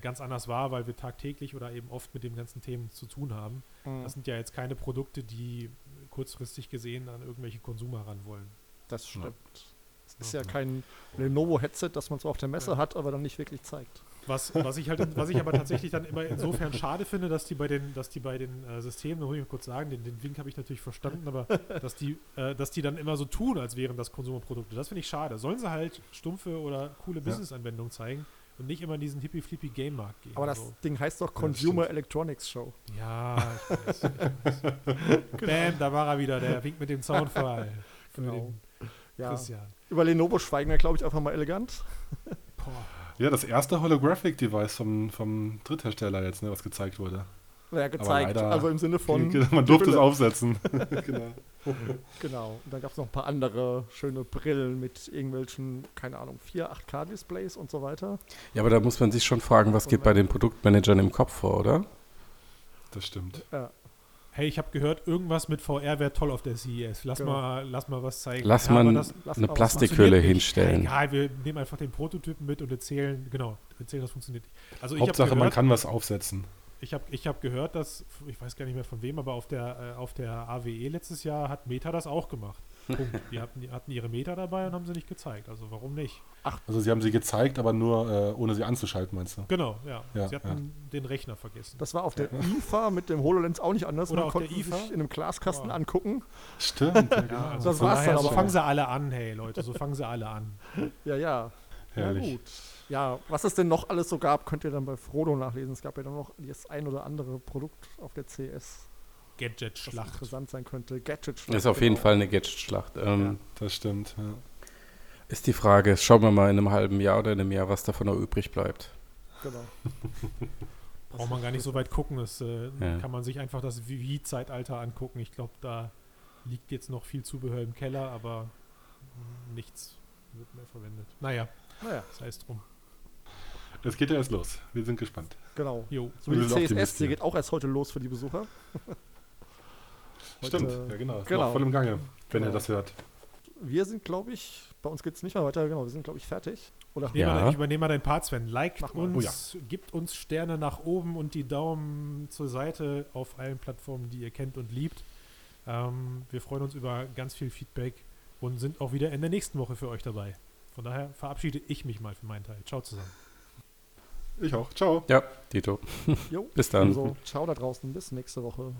ganz anders wahr, weil wir tagtäglich oder eben oft mit den ganzen Themen zu tun haben. Mhm. Das sind ja jetzt keine Produkte, die kurzfristig gesehen an irgendwelche Konsumer ran wollen. Das stimmt. Es ist ja kein Lenovo-Headset, das man so auf der Messe ja. hat, aber dann nicht wirklich zeigt. Was, was ich halt, was ich aber tatsächlich dann immer insofern schade finde, dass die bei den, dass die bei den äh, Systemen, da muss ich mal kurz sagen, den, den Wink habe ich natürlich verstanden, aber [LAUGHS] dass die, äh, dass die dann immer so tun, als wären das Konsumerprodukte. Das finde ich schade. Sollen sie halt stumpfe oder coole Business-Anwendungen zeigen und nicht immer in diesen hippie-flippy Game-Markt gehen. Aber das so. Ding heißt doch Consumer ja, Electronics Show. Ja, ich weiß. Ich [LAUGHS] weiß. Bam, da war er wieder, der Wink mit dem Zaunfall. [LAUGHS] Genau. Ja. Christian. Über Lenovo schweigen wir, glaube ich, einfach mal elegant. [LAUGHS] Boah. Ja, das erste Holographic-Device vom, vom Dritthersteller jetzt, ne, was gezeigt wurde. Ja, gezeigt. Leider, also im Sinne von. [LAUGHS] Man durfte es aufsetzen. [LAUGHS] genau. genau. Und dann gab es noch ein paar andere schöne Brillen mit irgendwelchen, keine Ahnung, 4, 8K-Displays und so weiter. Ja, aber da muss man sich schon fragen, was geht bei den Produktmanagern im Kopf vor, oder? Das stimmt. Ja hey, ich habe gehört, irgendwas mit VR wäre toll auf der CES. Lass, genau. mal, lass mal was zeigen. Lass ja, mal das, eine Plastikhülle hinstellen. Ja, wir nehmen einfach den Prototypen mit und erzählen, genau, erzählen, das funktioniert nicht. Also Hauptsache, gehört, man kann was aufsetzen. Ich habe ich hab gehört, dass, ich weiß gar nicht mehr von wem, aber auf der, äh, auf der AWE letztes Jahr hat Meta das auch gemacht. Punkt. Die hatten, die hatten ihre Meter dabei und haben sie nicht gezeigt. Also warum nicht? Ach. Also sie haben sie gezeigt, aber nur äh, ohne sie anzuschalten, meinst du? Genau, ja. ja sie hatten ja. den Rechner vergessen. Das war auf der IFA mit dem HoloLens auch nicht anders. Oder Man auf der IFA? sich in einem Glaskasten oh. angucken. Stimmt. [LAUGHS] ja, genau. also das war's dann so fangen sie alle an, hey Leute, so fangen sie alle an. ja, ja. Herrlich. Ja, gut. Ja, was es denn noch alles so gab, könnt ihr dann bei Frodo nachlesen. Es gab ja dann noch das ein oder andere Produkt auf der CS. Gadget-Schlacht. interessant sein könnte. Gadget-Schlacht. Das ist auf jeden genau. Fall eine Gadget-Schlacht. Ähm, ja, das stimmt. Ja. Ist die Frage, schauen wir mal in einem halben Jahr oder in einem Jahr, was davon noch übrig bleibt. Genau. [LAUGHS] Braucht man gar nicht so weit gucken. Das äh, ja. kann man sich einfach das Wii-Zeitalter angucken. Ich glaube, da liegt jetzt noch viel Zubehör im Keller, aber nichts wird mehr verwendet. Naja, naja. das heißt drum. Es geht ja erst los. Wir sind gespannt. Genau. Jo. So wie die CSS, die geht auch erst heute los für die Besucher. [LAUGHS] Stimmt, ja genau. genau. voll im Gange, wenn genau. ihr das hört. Wir sind, glaube ich, bei uns geht es nicht mehr weiter, genau, wir sind, glaube ich, fertig. Oder ja. mal, ich übernehme mal dein Part, Sven. Liked uns, oh, ja. gibt uns Sterne nach oben und die Daumen zur Seite auf allen Plattformen, die ihr kennt und liebt. Ähm, wir freuen uns über ganz viel Feedback und sind auch wieder in der nächsten Woche für euch dabei. Von daher verabschiede ich mich mal für meinen Teil. Ciao zusammen. Ich auch. Ciao. Ja, Tito. Jo. [LAUGHS] Bis dann. Also, ciao da draußen. Bis nächste Woche.